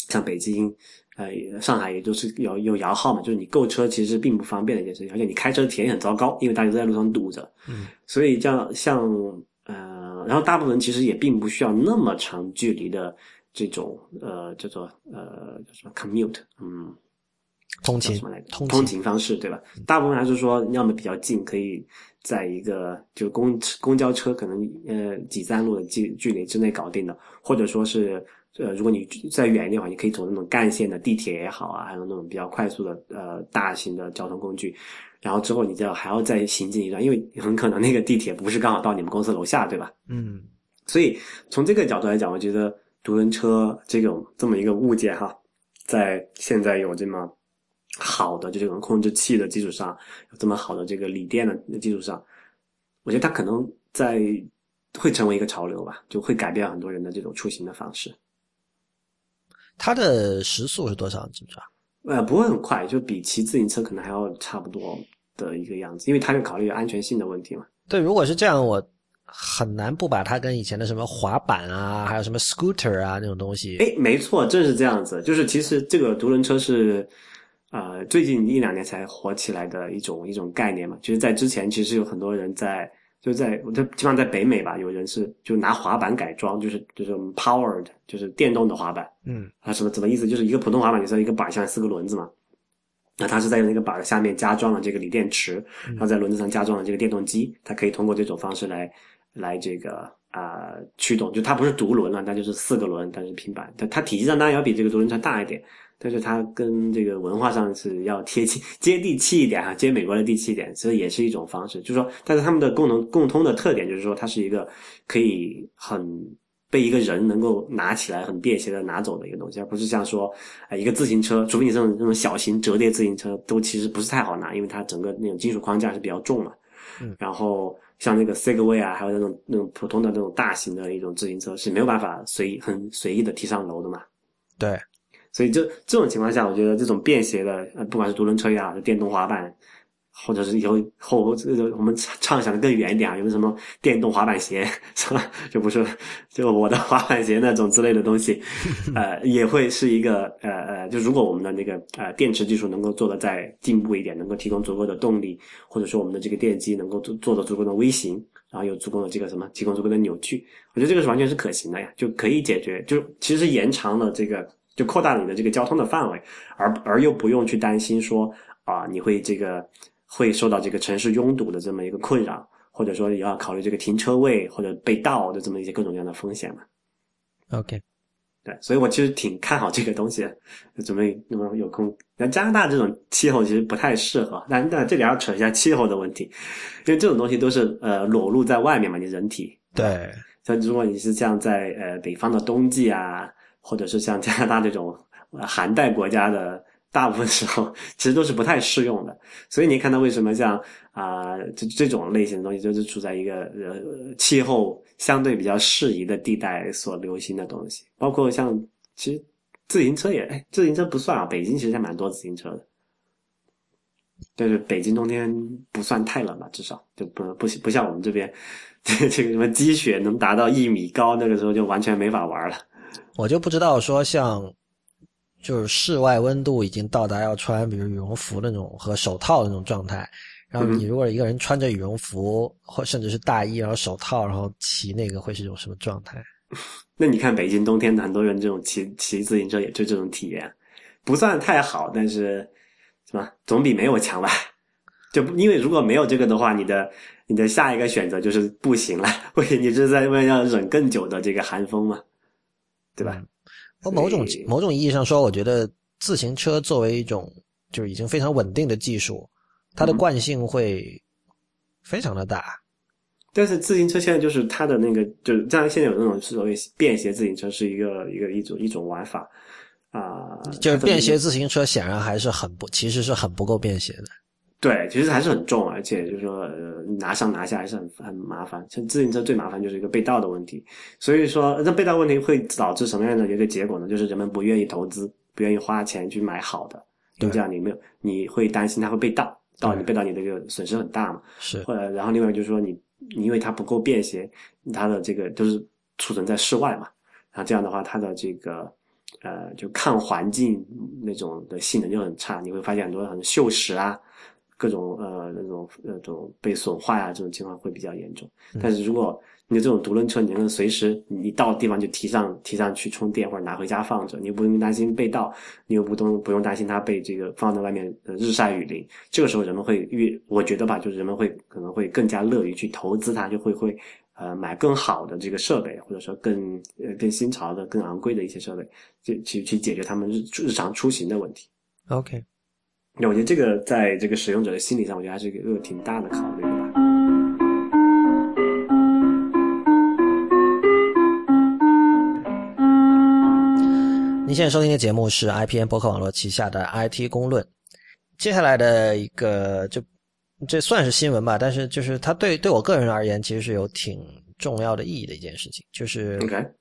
像北京、呃上海，也都是有有摇号嘛，就是你购车其实并不方便的一件事情，而且你开车体验很糟糕，因为大家都在路上堵着。嗯，所以这样像呃，然后大部分其实也并不需要那么长距离的这种呃叫做呃叫什么 commute，嗯。通勤什么来通通勤方式对吧？大部分还是说，要么比较近，可以在一个就公公交车可能呃几站路的距距离之内搞定的，或者说是呃如果你再远一点的话，你可以走那种干线的地铁也好啊，还有那种比较快速的呃大型的交通工具，然后之后你就还要再行进一段，因为很可能那个地铁不是刚好到你们公司楼下，对吧？嗯，所以从这个角度来讲，我觉得独轮车这种这么一个物件哈，在现在有这么。好的，就这种控制器的基础上，有这么好的这个锂电的基础上，我觉得它可能在会成为一个潮流吧，就会改变很多人的这种出行的方式。它的时速是多少？知不知道？呃，不会很快，就比骑自行车可能还要差不多的一个样子，因为它是考虑安全性的问题嘛。对，如果是这样，我很难不把它跟以前的什么滑板啊，还有什么 scooter 啊那种东西。哎，没错，正是这样子。就是其实这个独轮车是。呃，最近一两年才火起来的一种一种概念嘛，其实在之前其实有很多人在就在就基本上在北美吧，有人是就拿滑板改装，就是就是 powered，就是电动的滑板。嗯，啊，什么怎么意思？就是一个普通滑板，你说一个板下面四个轮子嘛，那它是在那个板的下面加装了这个锂电池，然后在轮子上加装了这个电动机，它可以通过这种方式来来这个啊驱动，就它不是独轮了，那就是四个轮，但是平板，它它体积上当然要比这个独轮车大一点。但是它跟这个文化上是要贴近、接地气一点哈，接美国的地气一点，其实也是一种方式。就是说，但是他们的共同共通的特点就是说，它是一个可以很被一个人能够拿起来、很便携的拿走的一个东西，而不是像说，啊，一个自行车，除非你这种这种小型折叠自行车，都其实不是太好拿，因为它整个那种金属框架是比较重嘛。嗯。然后像那个 Segway 啊，还有那种那种普通的那种大型的一种自行车是没有办法随很随意的提上楼的嘛。对。所以这这种情况下，我觉得这种便携的，呃，不管是独轮车也好，是电动滑板，或者是以后后这个我们畅想的更远一点啊，有没有什么电动滑板鞋，是吧？就不是就我的滑板鞋那种之类的东西，呃，也会是一个呃呃，就如果我们的那个呃电池技术能够做的再进步一点，能够提供足够的动力，或者说我们的这个电机能够做做的足够的微型，然后有足够的这个什么提供足够的扭矩，我觉得这个是完全是可行的呀，就可以解决，就其实延长了这个。就扩大你的这个交通的范围，而而又不用去担心说啊，你会这个会受到这个城市拥堵的这么一个困扰，或者说也要考虑这个停车位或者被盗的这么一些各种各样的风险嘛。OK，对，所以我其实挺看好这个东西的，准备那么有空。那加拿大这种气候其实不太适合，但但这里要扯一下气候的问题，因为这种东西都是呃裸露在外面嘛，你人体。对，像如果你是像在呃北方的冬季啊，或者是像加拿大这种呃寒带国家的，大部分时候其实都是不太适用的。所以你看到为什么像啊、这这种类型的东西，就是处在一个呃气候相对比较适宜的地带所流行的东西，包括像其实自行车也，哎，自行车不算啊，北京其实还蛮多自行车的。但是北京冬天不算太冷吧，至少就不不不像我们这边，这这个什么积雪能达到一米高，那个时候就完全没法玩了。我就不知道说像，就是室外温度已经到达要穿比如羽绒服那种和手套的那种状态，然后你如果一个人穿着羽绒服或甚至是大衣，然后手套，然后骑那个会是一种什么状态？那你看北京冬天，很多人这种骑骑自行车也就这种体验，不算太好，但是什么，总比没有强吧？就因为如果没有这个的话，你的你的下一个选择就是步行了，或者你是在为要忍更久的这个寒风嘛，对吧？我某种某种意义上说，我觉得自行车作为一种就是已经非常稳定的技术，它的嗯惯性会非常的大。但是自行车现在就是它的那个，就是像现在有那种所谓便携自行车，是一个一个一种一种玩法啊，就是便携自行车显然还是很不，其实是很不够便携的。对，其实还是很重，而且就是说，呃，拿上拿下还是很很麻烦。像自行车最麻烦就是一个被盗的问题，所以说这被盗问题会导致什么样的一个结果呢？就是人们不愿意投资，不愿意花钱去买好的，这样你没有，你会担心它会被盗，盗你被盗你这个损失很大嘛。是或者然后另外就是说你你因为它不够便携，它的这个都是储存在室外嘛，然后这样的话它的这个呃就抗环境那种的性能就很差，你会发现很多很锈蚀啊。各种呃那种那种被损坏啊，这种情况会比较严重。但是如果你的这种独轮车，你能随时你到地方就提上提上去充电，或者拿回家放着，你又不用担心被盗，你又不用不用担心它被这个放在外面呃日晒雨淋。这个时候人们会越，我觉得吧，就是人们会可能会更加乐于去投资它，就会会呃买更好的这个设备，或者说更呃更新潮的、更昂贵的一些设备，去去去解决他们日日常出行的问题。OK。那我觉得这个在这个使用者的心理上，我觉得还是一个挺大的考虑的吧。您现在收听的节目是 IPN 博客网络旗下的 IT 公论。接下来的一个，就这算是新闻吧，但是就是它对对我个人而言，其实是有挺重要的意义的一件事情。就是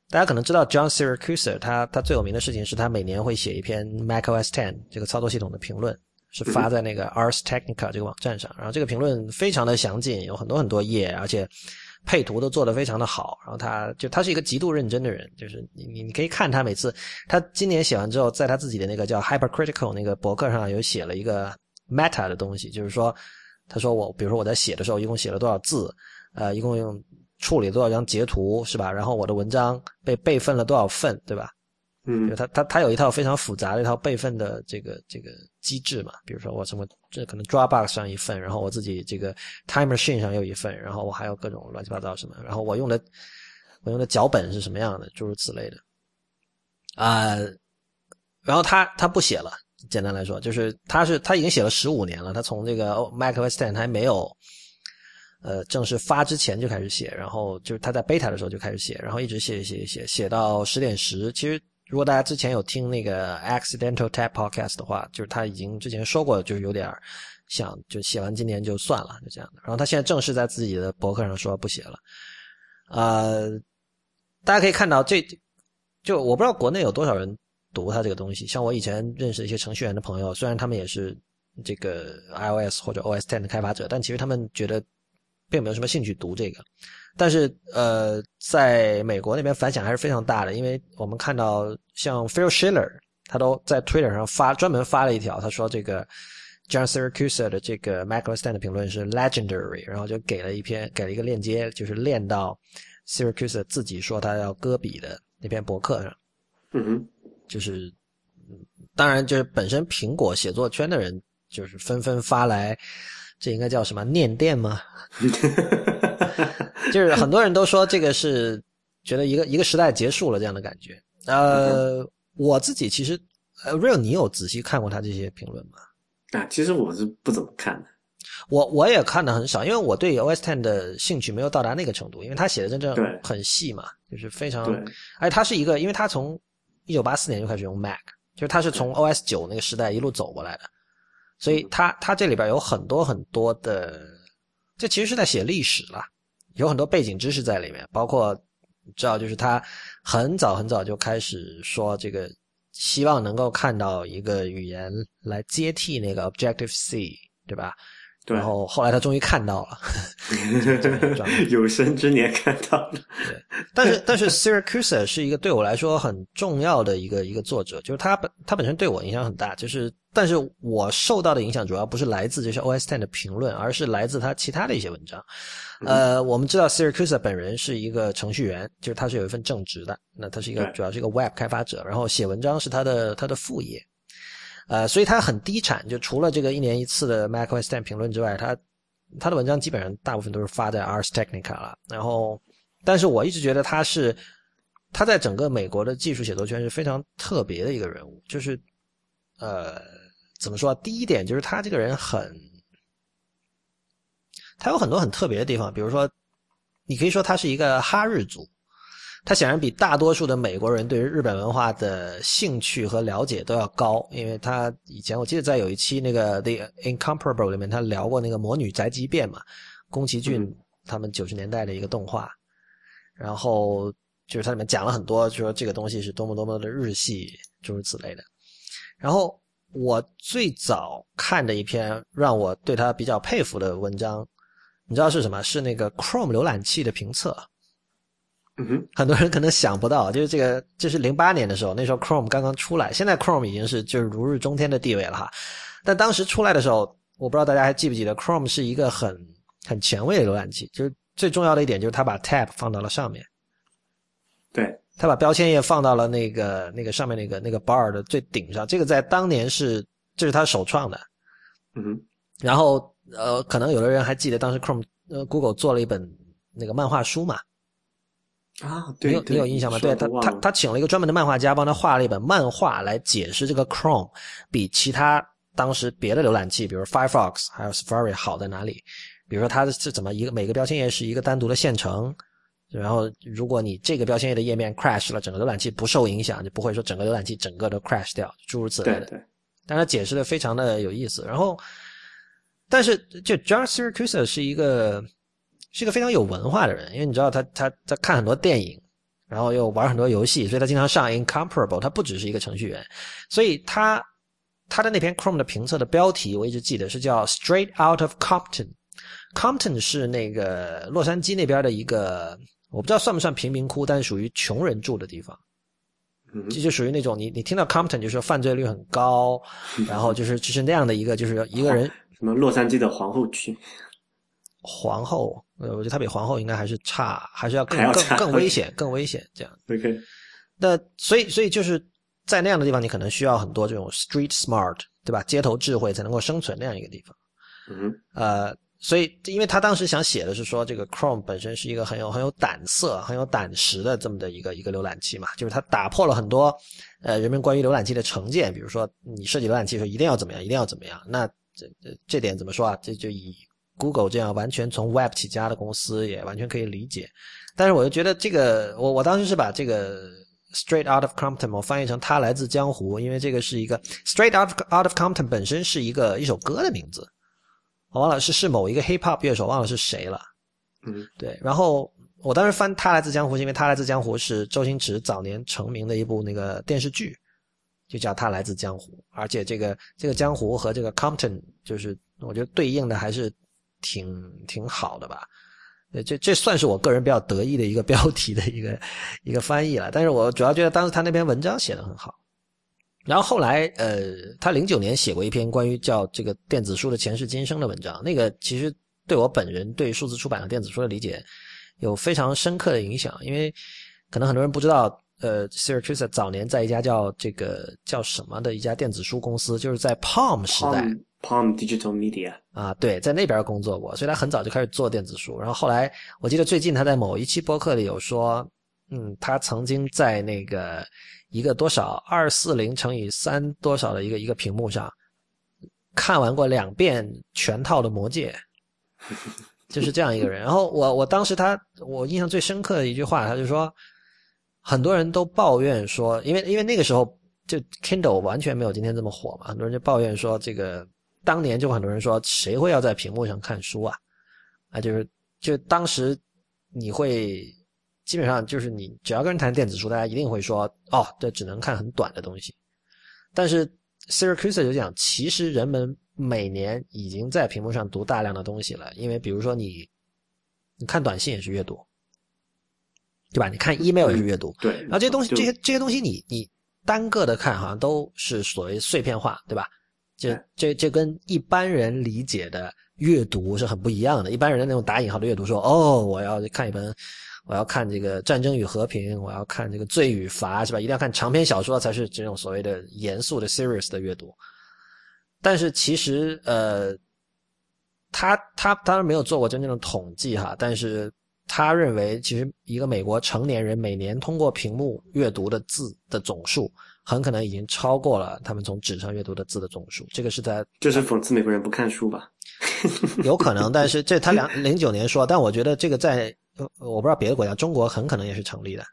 大家可能知道 John Siracusa，他他最有名的事情是他每年会写一篇 macOS Ten 这个操作系统的评论，是发在那个 Ars Technica 这个网站上。然后这个评论非常的详尽，有很多很多页，而且配图都做得非常的好。然后他就他是一个极度认真的人，就是你你你可以看他每次他今年写完之后，在他自己的那个叫 Hypercritical 那个博客上有写了一个 meta 的东西，就是说他说我比如说我在写的时候一共写了多少字，呃，一共用处理了多少张截图是吧？然后我的文章被备份了多少份，对吧？嗯就他他他有一套非常复杂的一套备份的这个这个机制嘛，比如说我什么这可能 Dropbox 上一份，然后我自己这个 Time Machine 上又一份，然后我还有各种乱七八糟什么，然后我用的我用的脚本是什么样的，诸如此类的，啊、然后他他不写了，简单来说就是他是他已经写了十五年了，他从这个 macOS 10还没有。呃，正式发之前就开始写，然后就是他在 beta 的时候就开始写，然后一直写写写写到十点十。其实如果大家之前有听那个 Accidental Tap Podcast 的话，就是他已经之前说过，就是有点想就写完今年就算了，就这样的。然后他现在正式在自己的博客上说不写了。呃，大家可以看到这，就我不知道国内有多少人读他这个东西。像我以前认识一些程序员的朋友，虽然他们也是这个 iOS 或者 OS Ten 的开发者，但其实他们觉得并没有什么兴趣读这个。但是呃，在美国那边反响还是非常大的，因为我们看到像 Phil Schiller，他都在 Twitter 上发专门发了一条，他说这个 John Siracusa 的这个 macOS 10的评论是 legendary，然后就给了一篇给了一个链接，就是链到 Siracusa 自己说他要割笔的那篇博客上，嗯哼，就是当然，就是本身苹果写作圈的人就是纷纷发来，这应该叫什么念电吗？就是很多人都说这个是觉得一个一个时代结束了这样的感觉。呃，我自己其实，呃，Real，你有仔细看过他这些评论吗？啊，其实我是不怎么看的。我我也看的很少，因为我对 OS Ten 的兴趣没有到达那个程度，因为他写的真正很细嘛，就是非常。而且他是一个，因为他从一九八四年就开始用 Mac，就是他是从 OS 九那个时代一路走过来的，所以他他这里边有很多很多的，这其实是在写历史了，有很多背景知识在里面，包括知道就是他很早很早就开始说这个，希望能够看到一个语言来接替那个 Objective C，对吧？对然后后来他终于看到了，有生之年看到了。对，但是但是 Siracusa 是一个对我来说很重要的一个一个作者，就是他本他本身对我影响很大，就是但是我受到的影响主要不是来自这些 OS Ten 的评论，而是来自他其他的一些文章。呃，我们知道 Siracusa 本人是一个程序员，就是他是有一份正职的，那他是一个主要是一个 Web 开发者，然后写文章是他的他的副业。呃，所以他很低产，就除了这个一年一次的 macOS Ten 评论之外，他他的文章基本上大部分都是发在 Ars Technica 了。然后，但是我一直觉得他是他在整个美国的技术写作圈是非常特别的一个人物。就是呃，怎么说？第一点就是他这个人很，他有很多很特别的地方，比如说，你可以说他是一个哈日族。他显然比大多数的美国人对于日本文化的兴趣和了解都要高，因为他以前我记得在有一期那个《The Incomparable》里面，他聊过那个《魔女宅急便》嘛，宫崎骏他们九十年代的一个动画，然后就是他里面讲了很多，就说这个东西是多么多么的日系，诸如此类的。然后我最早看的一篇让我对他比较佩服的文章，你知道是什么？是那个 Chrome 浏览器的评测。嗯哼，很多人可能想不到，就是这个，这是零八年的时候，那时候 Chrome 刚刚出来，现在 Chrome 已经是就是如日中天的地位了哈。但当时出来的时候，我不知道大家还记不记得，Chrome 是一个很很前卫的浏览器，就是最重要的一点就是它把 Tab 放到了上面，对，它把标签页放到了那个那个上面那个那个 bar 的最顶上，这个在当年是这是他首创的。嗯哼，然后呃，可能有的人还记得当时 Chrome 呃 Google 做了一本那个漫画书嘛。啊，对你有你有印象吗？对他，他他请了一个专门的漫画家，帮他画了一本漫画来解释这个 Chrome 比其他当时别的浏览器，比如 Firefox 还有 Safari 好在哪里？比如说它是怎么一个每个标签页是一个单独的线程，然后如果你这个标签页的页面 crash 了，整个浏览器不受影响，就不会说整个浏览器整个都 crash 掉，诸如此类的。对对。但他解释的非常的有意思。然后，但是就 John Siracusa 是一个。是一个非常有文化的人，因为你知道他他他看很多电影，然后又玩很多游戏，所以他经常上 Incomparable。他不只是一个程序员，所以他他的那篇 Chrome 的评测的标题我一直记得是叫 Straight Out of Compton。Compton 是那个洛杉矶那边的一个，我不知道算不算贫民窟，但是属于穷人住的地方。这就属于那种你你听到 Compton 就说犯罪率很高，然后就是就是那样的一个就是一个人什么洛杉矶的皇后区。皇后，呃，我觉得他比皇后应该还是差，还是要更更更危险，更危险这样。OK，那所以所以就是在那样的地方，你可能需要很多这种 street smart，对吧？街头智慧才能够生存那样一个地方。嗯，呃，所以因为他当时想写的是说，这个 Chrome 本身是一个很有很有胆色、很有胆识的这么的一个一个浏览器嘛，就是它打破了很多呃人们关于浏览器的成见，比如说你设计浏览器的时候一定要怎么样，一定要怎么样。那这这这点怎么说啊？这就以 Google 这样完全从 Web 起家的公司也完全可以理解，但是我就觉得这个，我我当时是把这个 Straight Out of Compton 我翻译成他来自江湖，因为这个是一个 Straight Out Out of Compton 本身是一个一首歌的名字，我忘了是是某一个 Hip Hop 乐手忘了是谁了，嗯，对，然后我当时翻他来自江湖，是因为他来自江湖是周星驰早年成名的一部那个电视剧，就叫他来自江湖，而且这个这个江湖和这个 Compton 就是我觉得对应的还是。挺挺好的吧，这这算是我个人比较得意的一个标题的一个一个翻译了。但是我主要觉得当时他那篇文章写的很好。然后后来，呃，他零九年写过一篇关于叫这个电子书的前世今生的文章，那个其实对我本人对数字出版和电子书的理解有非常深刻的影响。因为可能很多人不知道，呃，Syracuse 早年在一家叫这个叫什么的一家电子书公司，就是在 Palm 时代 Palm Digital Media 啊，对，在那边工作过，所以他很早就开始做电子书。然后后来，我记得最近他在某一期播客里有说，嗯，他曾经在那个一个多少二四零乘以三多少的一个一个屏幕上看完过两遍全套的《魔戒 》，就是这样一个人。然后我我当时他我印象最深刻的一句话，他就说。很多人都抱怨说，因为因为那个时候就 Kindle 完全没有今天这么火嘛，很多人就抱怨说，这个当年就很多人说，谁会要在屏幕上看书啊？啊，就是就当时你会基本上就是你只要跟人谈电子书，大家一定会说，哦，这只能看很短的东西。但是 Syracuse 就讲，其实人们每年已经在屏幕上读大量的东西了，因为比如说你你看短信也是阅读。对吧？你看 email 也是阅读，对。然后这些东西，这些这些东西，你你单个的看，好像都是所谓碎片化，对吧？这这这跟一般人理解的阅读是很不一样的。一般人的那种打引号的阅读，说哦，我要看一本，我要看这个《战争与和平》，我要看这个《罪与罚》，是吧？一定要看长篇小说才是这种所谓的严肃的 serious 的阅读。但是其实，呃，他他当然没有做过真正的统计哈，但是。他认为，其实一个美国成年人每年通过屏幕阅读的字的总数，很可能已经超过了他们从纸上阅读的字的总数。这个是在就是讽刺美国人不看书吧？有可能，但是这他两 零九年说，但我觉得这个在我不知道别的国家，中国很可能也是成立的。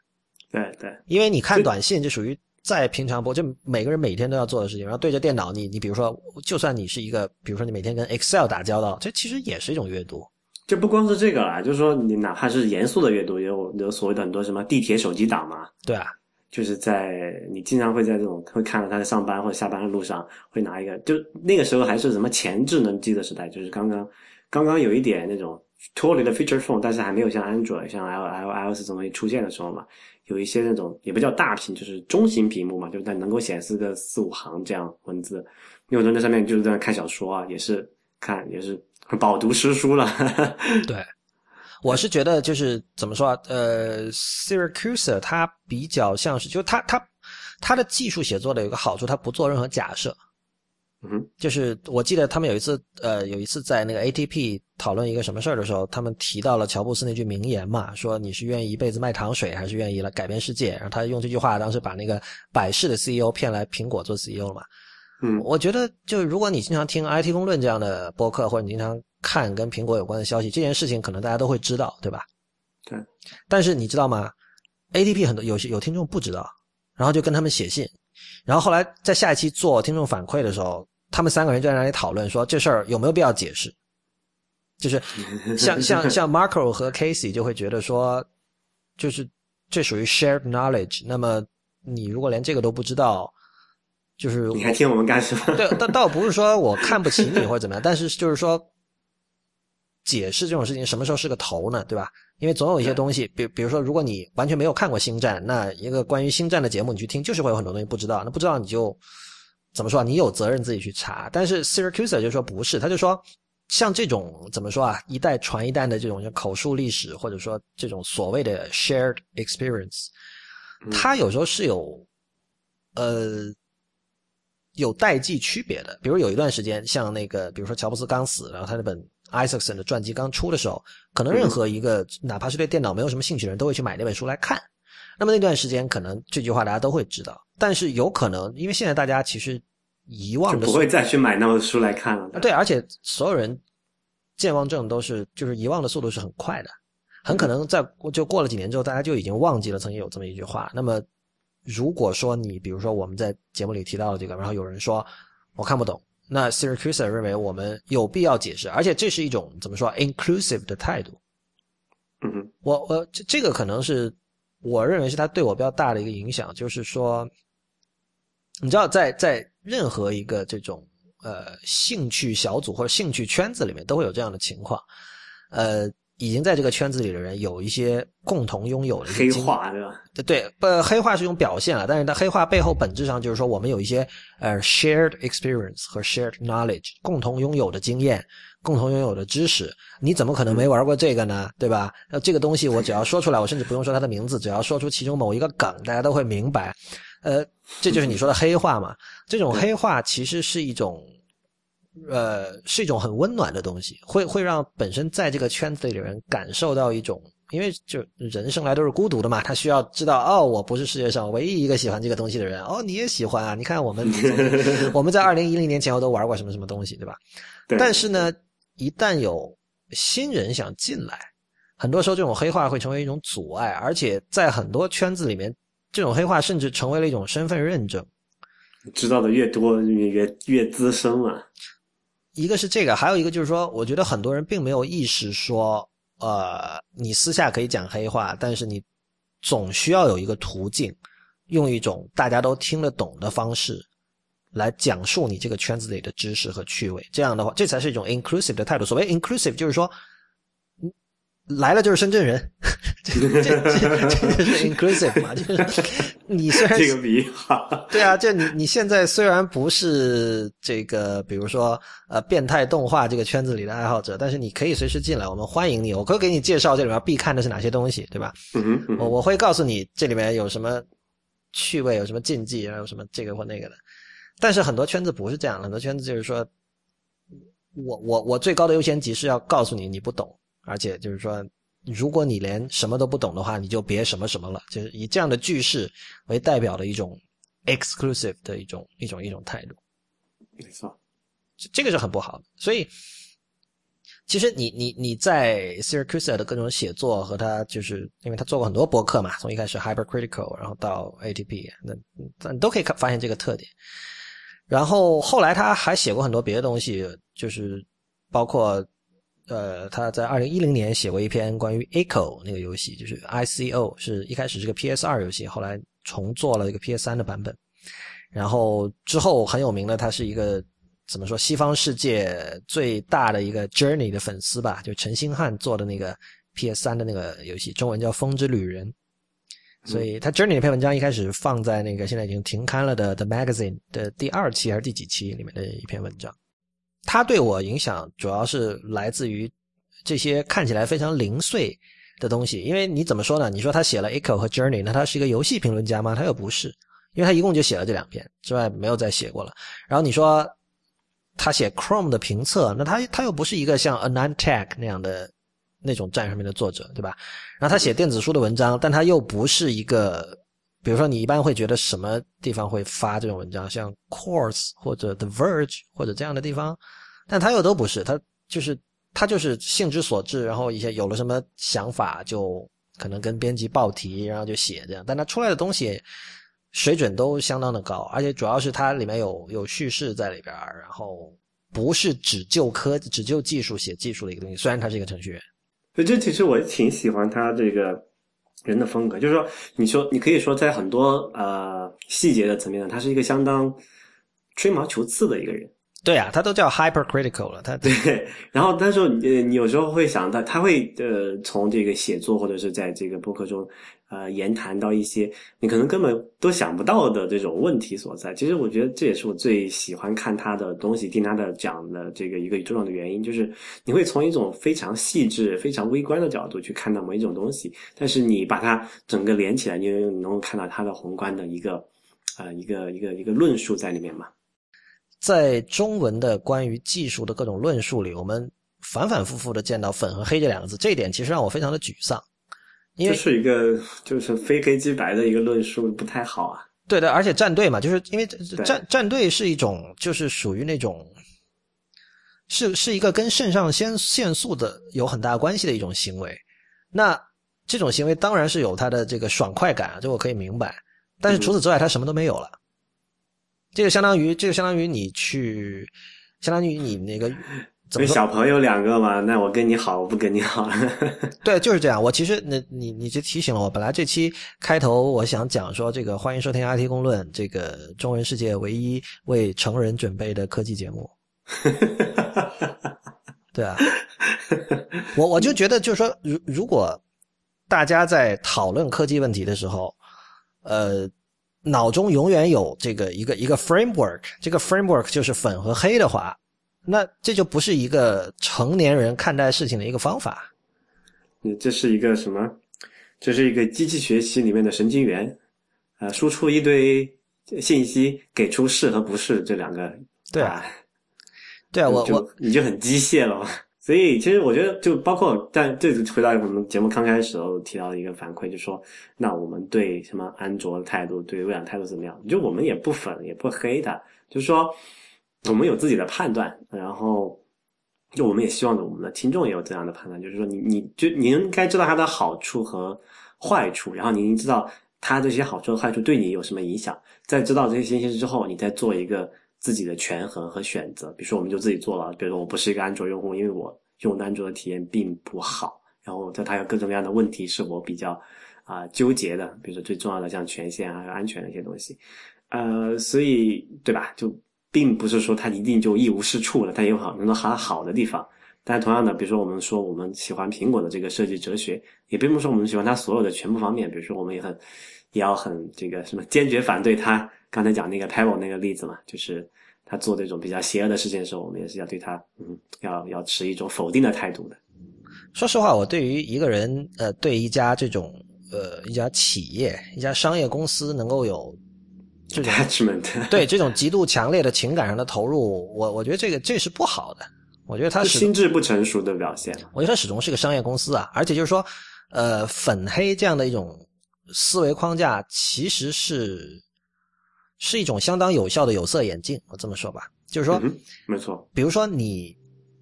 对对，因为你看短信，就属于再平常不就每个人每天都要做的事情，然后对着电脑，你你比如说，就算你是一个，比如说你每天跟 Excel 打交道，这其实也是一种阅读。就不光是这个啦，就是说你哪怕是严肃的阅读，也有有所谓的很多什么地铁手机党嘛。对啊，就是在你经常会在这种会看到他在上班或者下班的路上会拿一个，就那个时候还是什么前智能机的时代，就是刚刚刚刚有一点那种脱离了 feature phone，但是还没有像安卓、像 L L L S 这种东西出现的时候嘛，有一些那种也不叫大屏，就是中型屏幕嘛，就但能够显示个四五行这样文字，有人在上面就是在看小说啊，也是看也是。饱读诗书了，对，我是觉得就是怎么说啊？呃，Syracuse 它比较像是，就它它它的技术写作的有个好处，它不做任何假设。嗯，就是我记得他们有一次，呃，有一次在那个 ATP 讨论一个什么事儿的时候，他们提到了乔布斯那句名言嘛，说你是愿意一辈子卖糖水，还是愿意来改变世界？然后他用这句话当时把那个百事的 CEO 骗来苹果做 CEO 了嘛。嗯，我觉得就如果你经常听 IT 公论这样的播客，或者你经常看跟苹果有关的消息，这件事情可能大家都会知道，对吧？对。但是你知道吗？ATP 很多有些有听众不知道，然后就跟他们写信，然后后来在下一期做听众反馈的时候，他们三个人就在那里讨论说这事儿有没有必要解释，就是 像像像 Marco 和 Casey 就会觉得说，就是这属于 shared knowledge，那么你如果连这个都不知道。就是你还听我们干什么？对，倒倒不是说我看不起你或者怎么样，但是就是说，解释这种事情什么时候是个头呢？对吧？因为总有一些东西，比比如说，如果你完全没有看过《星战》，那一个关于《星战》的节目你去听，就是会有很多东西不知道。那不知道你就怎么说？你有责任自己去查。但是 Syracuse 就说不是，他就说像这种怎么说啊，一代传一代的这种口述历史，或者说这种所谓的 shared experience，它有时候是有呃。有代际区别的，比如有一段时间，像那个，比如说乔布斯刚死，然后他那本 Isaacson 的传记刚出的时候，可能任何一个哪怕是对电脑没有什么兴趣的人都会去买那本书来看。那么那段时间，可能这句话大家都会知道，但是有可能因为现在大家其实遗忘的不会再去买那本书来看了。对，而且所有人健忘症都是就是遗忘的速度是很快的，很可能在就过了几年之后，大家就已经忘记了曾经有这么一句话。那么。如果说你比如说我们在节目里提到了这个，然后有人说我看不懂，那 Syracuse 认为我们有必要解释，而且这是一种怎么说 inclusive 的态度。嗯，我我这这个可能是我认为是他对我比较大的一个影响，就是说，你知道在在任何一个这种呃兴趣小组或者兴趣圈子里面都会有这样的情况，呃，已经在这个圈子里的人有一些共同拥有的黑化，对吧？对，不，黑化是一种表现了，但是它黑化背后本质上就是说，我们有一些呃 shared experience 和 shared knowledge，共同拥有的经验，共同拥有的知识。你怎么可能没玩过这个呢？对吧？那这个东西我只要说出来，我甚至不用说它的名字，只要说出其中某一个梗，大家都会明白。呃，这就是你说的黑化嘛？这种黑化其实是一种。呃，是一种很温暖的东西，会会让本身在这个圈子里的人感受到一种，因为就人生来都是孤独的嘛，他需要知道哦，我不是世界上唯一一个喜欢这个东西的人，哦，你也喜欢啊？你看我们 我们在二零一零年前后都玩过什么什么东西，对吧？但是呢，一旦有新人想进来，很多时候这种黑化会成为一种阻碍，而且在很多圈子里面，这种黑化甚至成为了一种身份认证。知道的越多，越越资深嘛。一个是这个，还有一个就是说，我觉得很多人并没有意识说，呃，你私下可以讲黑话，但是你总需要有一个途径，用一种大家都听得懂的方式来讲述你这个圈子里的知识和趣味。这样的话，这才是一种 inclusive 的态度。所谓 inclusive，就是说。来了就是深圳人，这这这就是 inclusive 嘛，就是你虽然这个比喻好，对啊，就你你现在虽然不是这个，比如说呃变态动画这个圈子里的爱好者，但是你可以随时进来，我们欢迎你，我可以给你介绍这里面必看的是哪些东西，对吧？嗯嗯，我我会告诉你这里面有什么趣味，有什么禁忌，还有什么这个或那个的。但是很多圈子不是这样，很多圈子就是说，我我我最高的优先级是要告诉你你不懂。而且就是说，如果你连什么都不懂的话，你就别什么什么了。就是以这样的句式为代表的一种 exclusive 的一种一种一种态度。没错，这个是很不好的。所以，其实你你你在 Siracusa 的各种写作和他，就是因为他做过很多博客嘛，从一开始 Hypercritical，然后到 ATP，那你都可以看发现这个特点。然后后来他还写过很多别的东西，就是包括。呃，他在二零一零年写过一篇关于 Echo 那个游戏，就是 I C O，是一开始是个 P S 二游戏，后来重做了一个 P S 三的版本。然后之后很有名的，他是一个怎么说西方世界最大的一个 Journey 的粉丝吧，就陈星汉做的那个 P S 三的那个游戏，中文叫《风之旅人》。所以他 Journey 那篇文章一开始放在那个现在已经停刊了的 The Magazine 的第二期还是第几期里面的一篇文章。他对我影响主要是来自于这些看起来非常零碎的东西，因为你怎么说呢？你说他写了 Echo 和 Journey，那他是一个游戏评论家吗？他又不是，因为他一共就写了这两篇之外没有再写过了。然后你说他写 Chrome 的评测，那他他又不是一个像 a n a n t e c h 那样的那种站上面的作者，对吧？然后他写电子书的文章，但他又不是一个，比如说你一般会觉得什么地方会发这种文章，像 Course 或者 The Verge 或者这样的地方。但他又都不是，他就是他就是兴之所至，然后一些有了什么想法，就可能跟编辑报题，然后就写这样。但他出来的东西水准都相当的高，而且主要是它里面有有叙事在里边，然后不是只就科只就技术写技术的一个东西。虽然他是一个程序员，所以这其实我挺喜欢他这个人的风格，就是说，你说你可以说在很多呃细节的层面上，他是一个相当吹毛求疵的一个人。对啊，他都叫 hypercritical 了，他对。然后，但是呃，你有时候会想到，他会呃，从这个写作或者是在这个博客中，呃，言谈到一些你可能根本都想不到的这种问题所在。其实，我觉得这也是我最喜欢看他的东西、听他的讲的这个一个重要的原因，就是你会从一种非常细致、非常微观的角度去看到某一种东西，但是你把它整个连起来，你能够看到它的宏观的一个呃一个一个一个论述在里面嘛。在中文的关于技术的各种论述里，我们反反复复的见到“粉”和“黑”这两个字，这一点其实让我非常的沮丧。因为是一个就是非黑即白的一个论述，不太好啊。对的，而且战队嘛，就是因为战战队是一种，就是属于那种，是是一个跟肾上腺腺素的有很大关系的一种行为。那这种行为当然是有它的这个爽快感，这我可以明白。但是除此之外，它什么都没有了。这个相当于，这个相当于你去，相当于你那个，怎么小朋友两个嘛？那我跟你好，我不跟你好。对，就是这样。我其实，那你你就提醒了我。本来这期开头我想讲说，这个欢迎收听 IT 公论，这个中文世界唯一为成人准备的科技节目。对啊，我我就觉得，就是说，如如果大家在讨论科技问题的时候，呃，脑中永远有这个一个一个 framework，这个 framework 就是粉和黑的话，那这就不是一个成年人看待事情的一个方法。你这是一个什么？这是一个机器学习里面的神经元，呃，输出一堆信息，给出是和不是这两个。对啊，对啊，我我你就很机械了。所以其实我觉得，就包括但这次回到我们节目刚开始时候提到的一个反馈，就说那我们对什么安卓的态度，对微软态度怎么样？就我们也不粉也不黑的，就是说我们有自己的判断，然后就我们也希望我们的听众也有这样的判断，就是说你你就你应该知道它的好处和坏处，然后你知道它这些好处和坏处对你有什么影响，在知道这些信息之后，你再做一个。自己的权衡和选择，比如说我们就自己做了，比如说我不是一个安卓用户，因为我用安卓的体验并不好，然后在它有各种各样的问题是我比较啊纠结的，比如说最重要的像权限啊、安全的一些东西，呃，所以对吧？就并不是说它一定就一无是处了，它有好很多很好的地方。但同样的，比如说我们说我们喜欢苹果的这个设计哲学，也并不是说我们喜欢它所有的全部方面，比如说我们也很也要很这个什么坚决反对它。刚才讲那个 Pebble 那个例子嘛，就是他做这种比较邪恶的事情的时候，我们也是要对他，嗯，要要持一种否定的态度的。说实话，我对于一个人，呃，对一家这种，呃，一家企业、一家商业公司能够有 这种 attachment，对这种极度强烈的情感上的投入，我我觉得这个这是不好的。我觉得他是心智不成熟的表现。我觉得他始终是个商业公司啊，而且就是说，呃，粉黑这样的一种思维框架，其实是。是一种相当有效的有色眼镜，我这么说吧，就是说，没错。比如说你，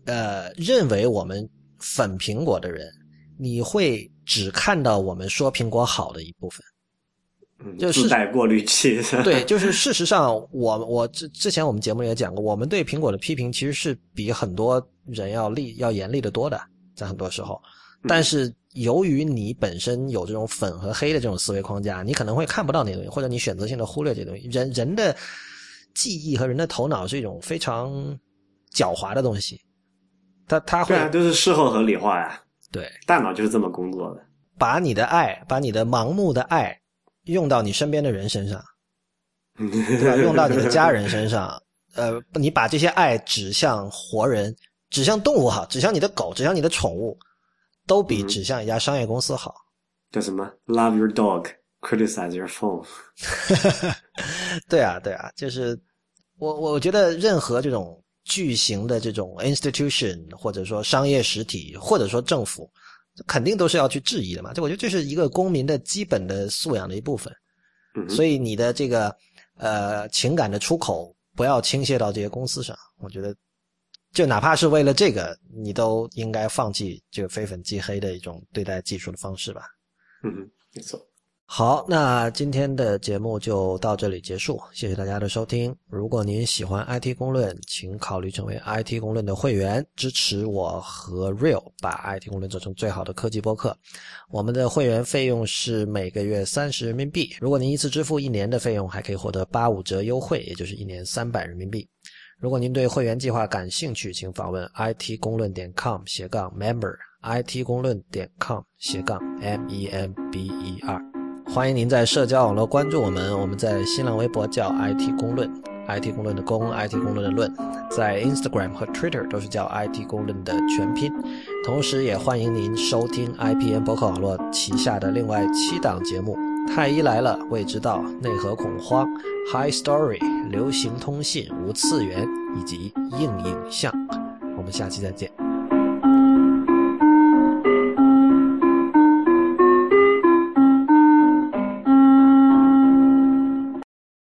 呃，认为我们粉苹果的人，你会只看到我们说苹果好的一部分，嗯，就是带过滤器。对，就是事实上，我我之之前我们节目也讲过，我们对苹果的批评其实是比很多人要厉要严厉的多的，在很多时候，但是。由于你本身有这种粉和黑的这种思维框架，你可能会看不到那东西，或者你选择性的忽略这东西。人人的记忆和人的头脑是一种非常狡猾的东西，他他会都是事后合理化呀。对，大脑就是这么工作的。把你的爱，把你的盲目的爱用到你身边的人身上，对吧？用到你的家人身上，呃，你把这些爱指向活人，指向动物哈，指向你的狗，指向你的宠物。都比指向一家商业公司好。叫什么？Love your dog, criticize your phone。对啊，对啊，就是我，我觉得任何这种巨型的这种 institution，或者说商业实体，或者说政府，肯定都是要去质疑的嘛。这我觉得这是一个公民的基本的素养的一部分。所以你的这个呃情感的出口，不要倾泻到这些公司上。我觉得。就哪怕是为了这个，你都应该放弃这个非粉即黑的一种对待技术的方式吧。嗯，没错。好，那今天的节目就到这里结束，谢谢大家的收听。如果您喜欢 IT 公论，请考虑成为 IT 公论的会员，支持我和 Real 把 IT 公论做成最好的科技播客。我们的会员费用是每个月三十人民币，如果您一次支付一年的费用，还可以获得八五折优惠，也就是一年三百人民币。如果您对会员计划感兴趣，请访问 it 公论点 com 斜杠 member，it 公论点 com 斜杠 m e m b e r。欢迎您在社交网络关注我们，我们在新浪微博叫 it 公论，it 公论的公，it 公论的论，在 Instagram 和 Twitter 都是叫 it 公论的全拼。同时，也欢迎您收听 IPN 博客网络旗下的另外七档节目。太医来了，未知道内核恐慌，High Story，流行通信，无次元以及硬影像。我们下期再见。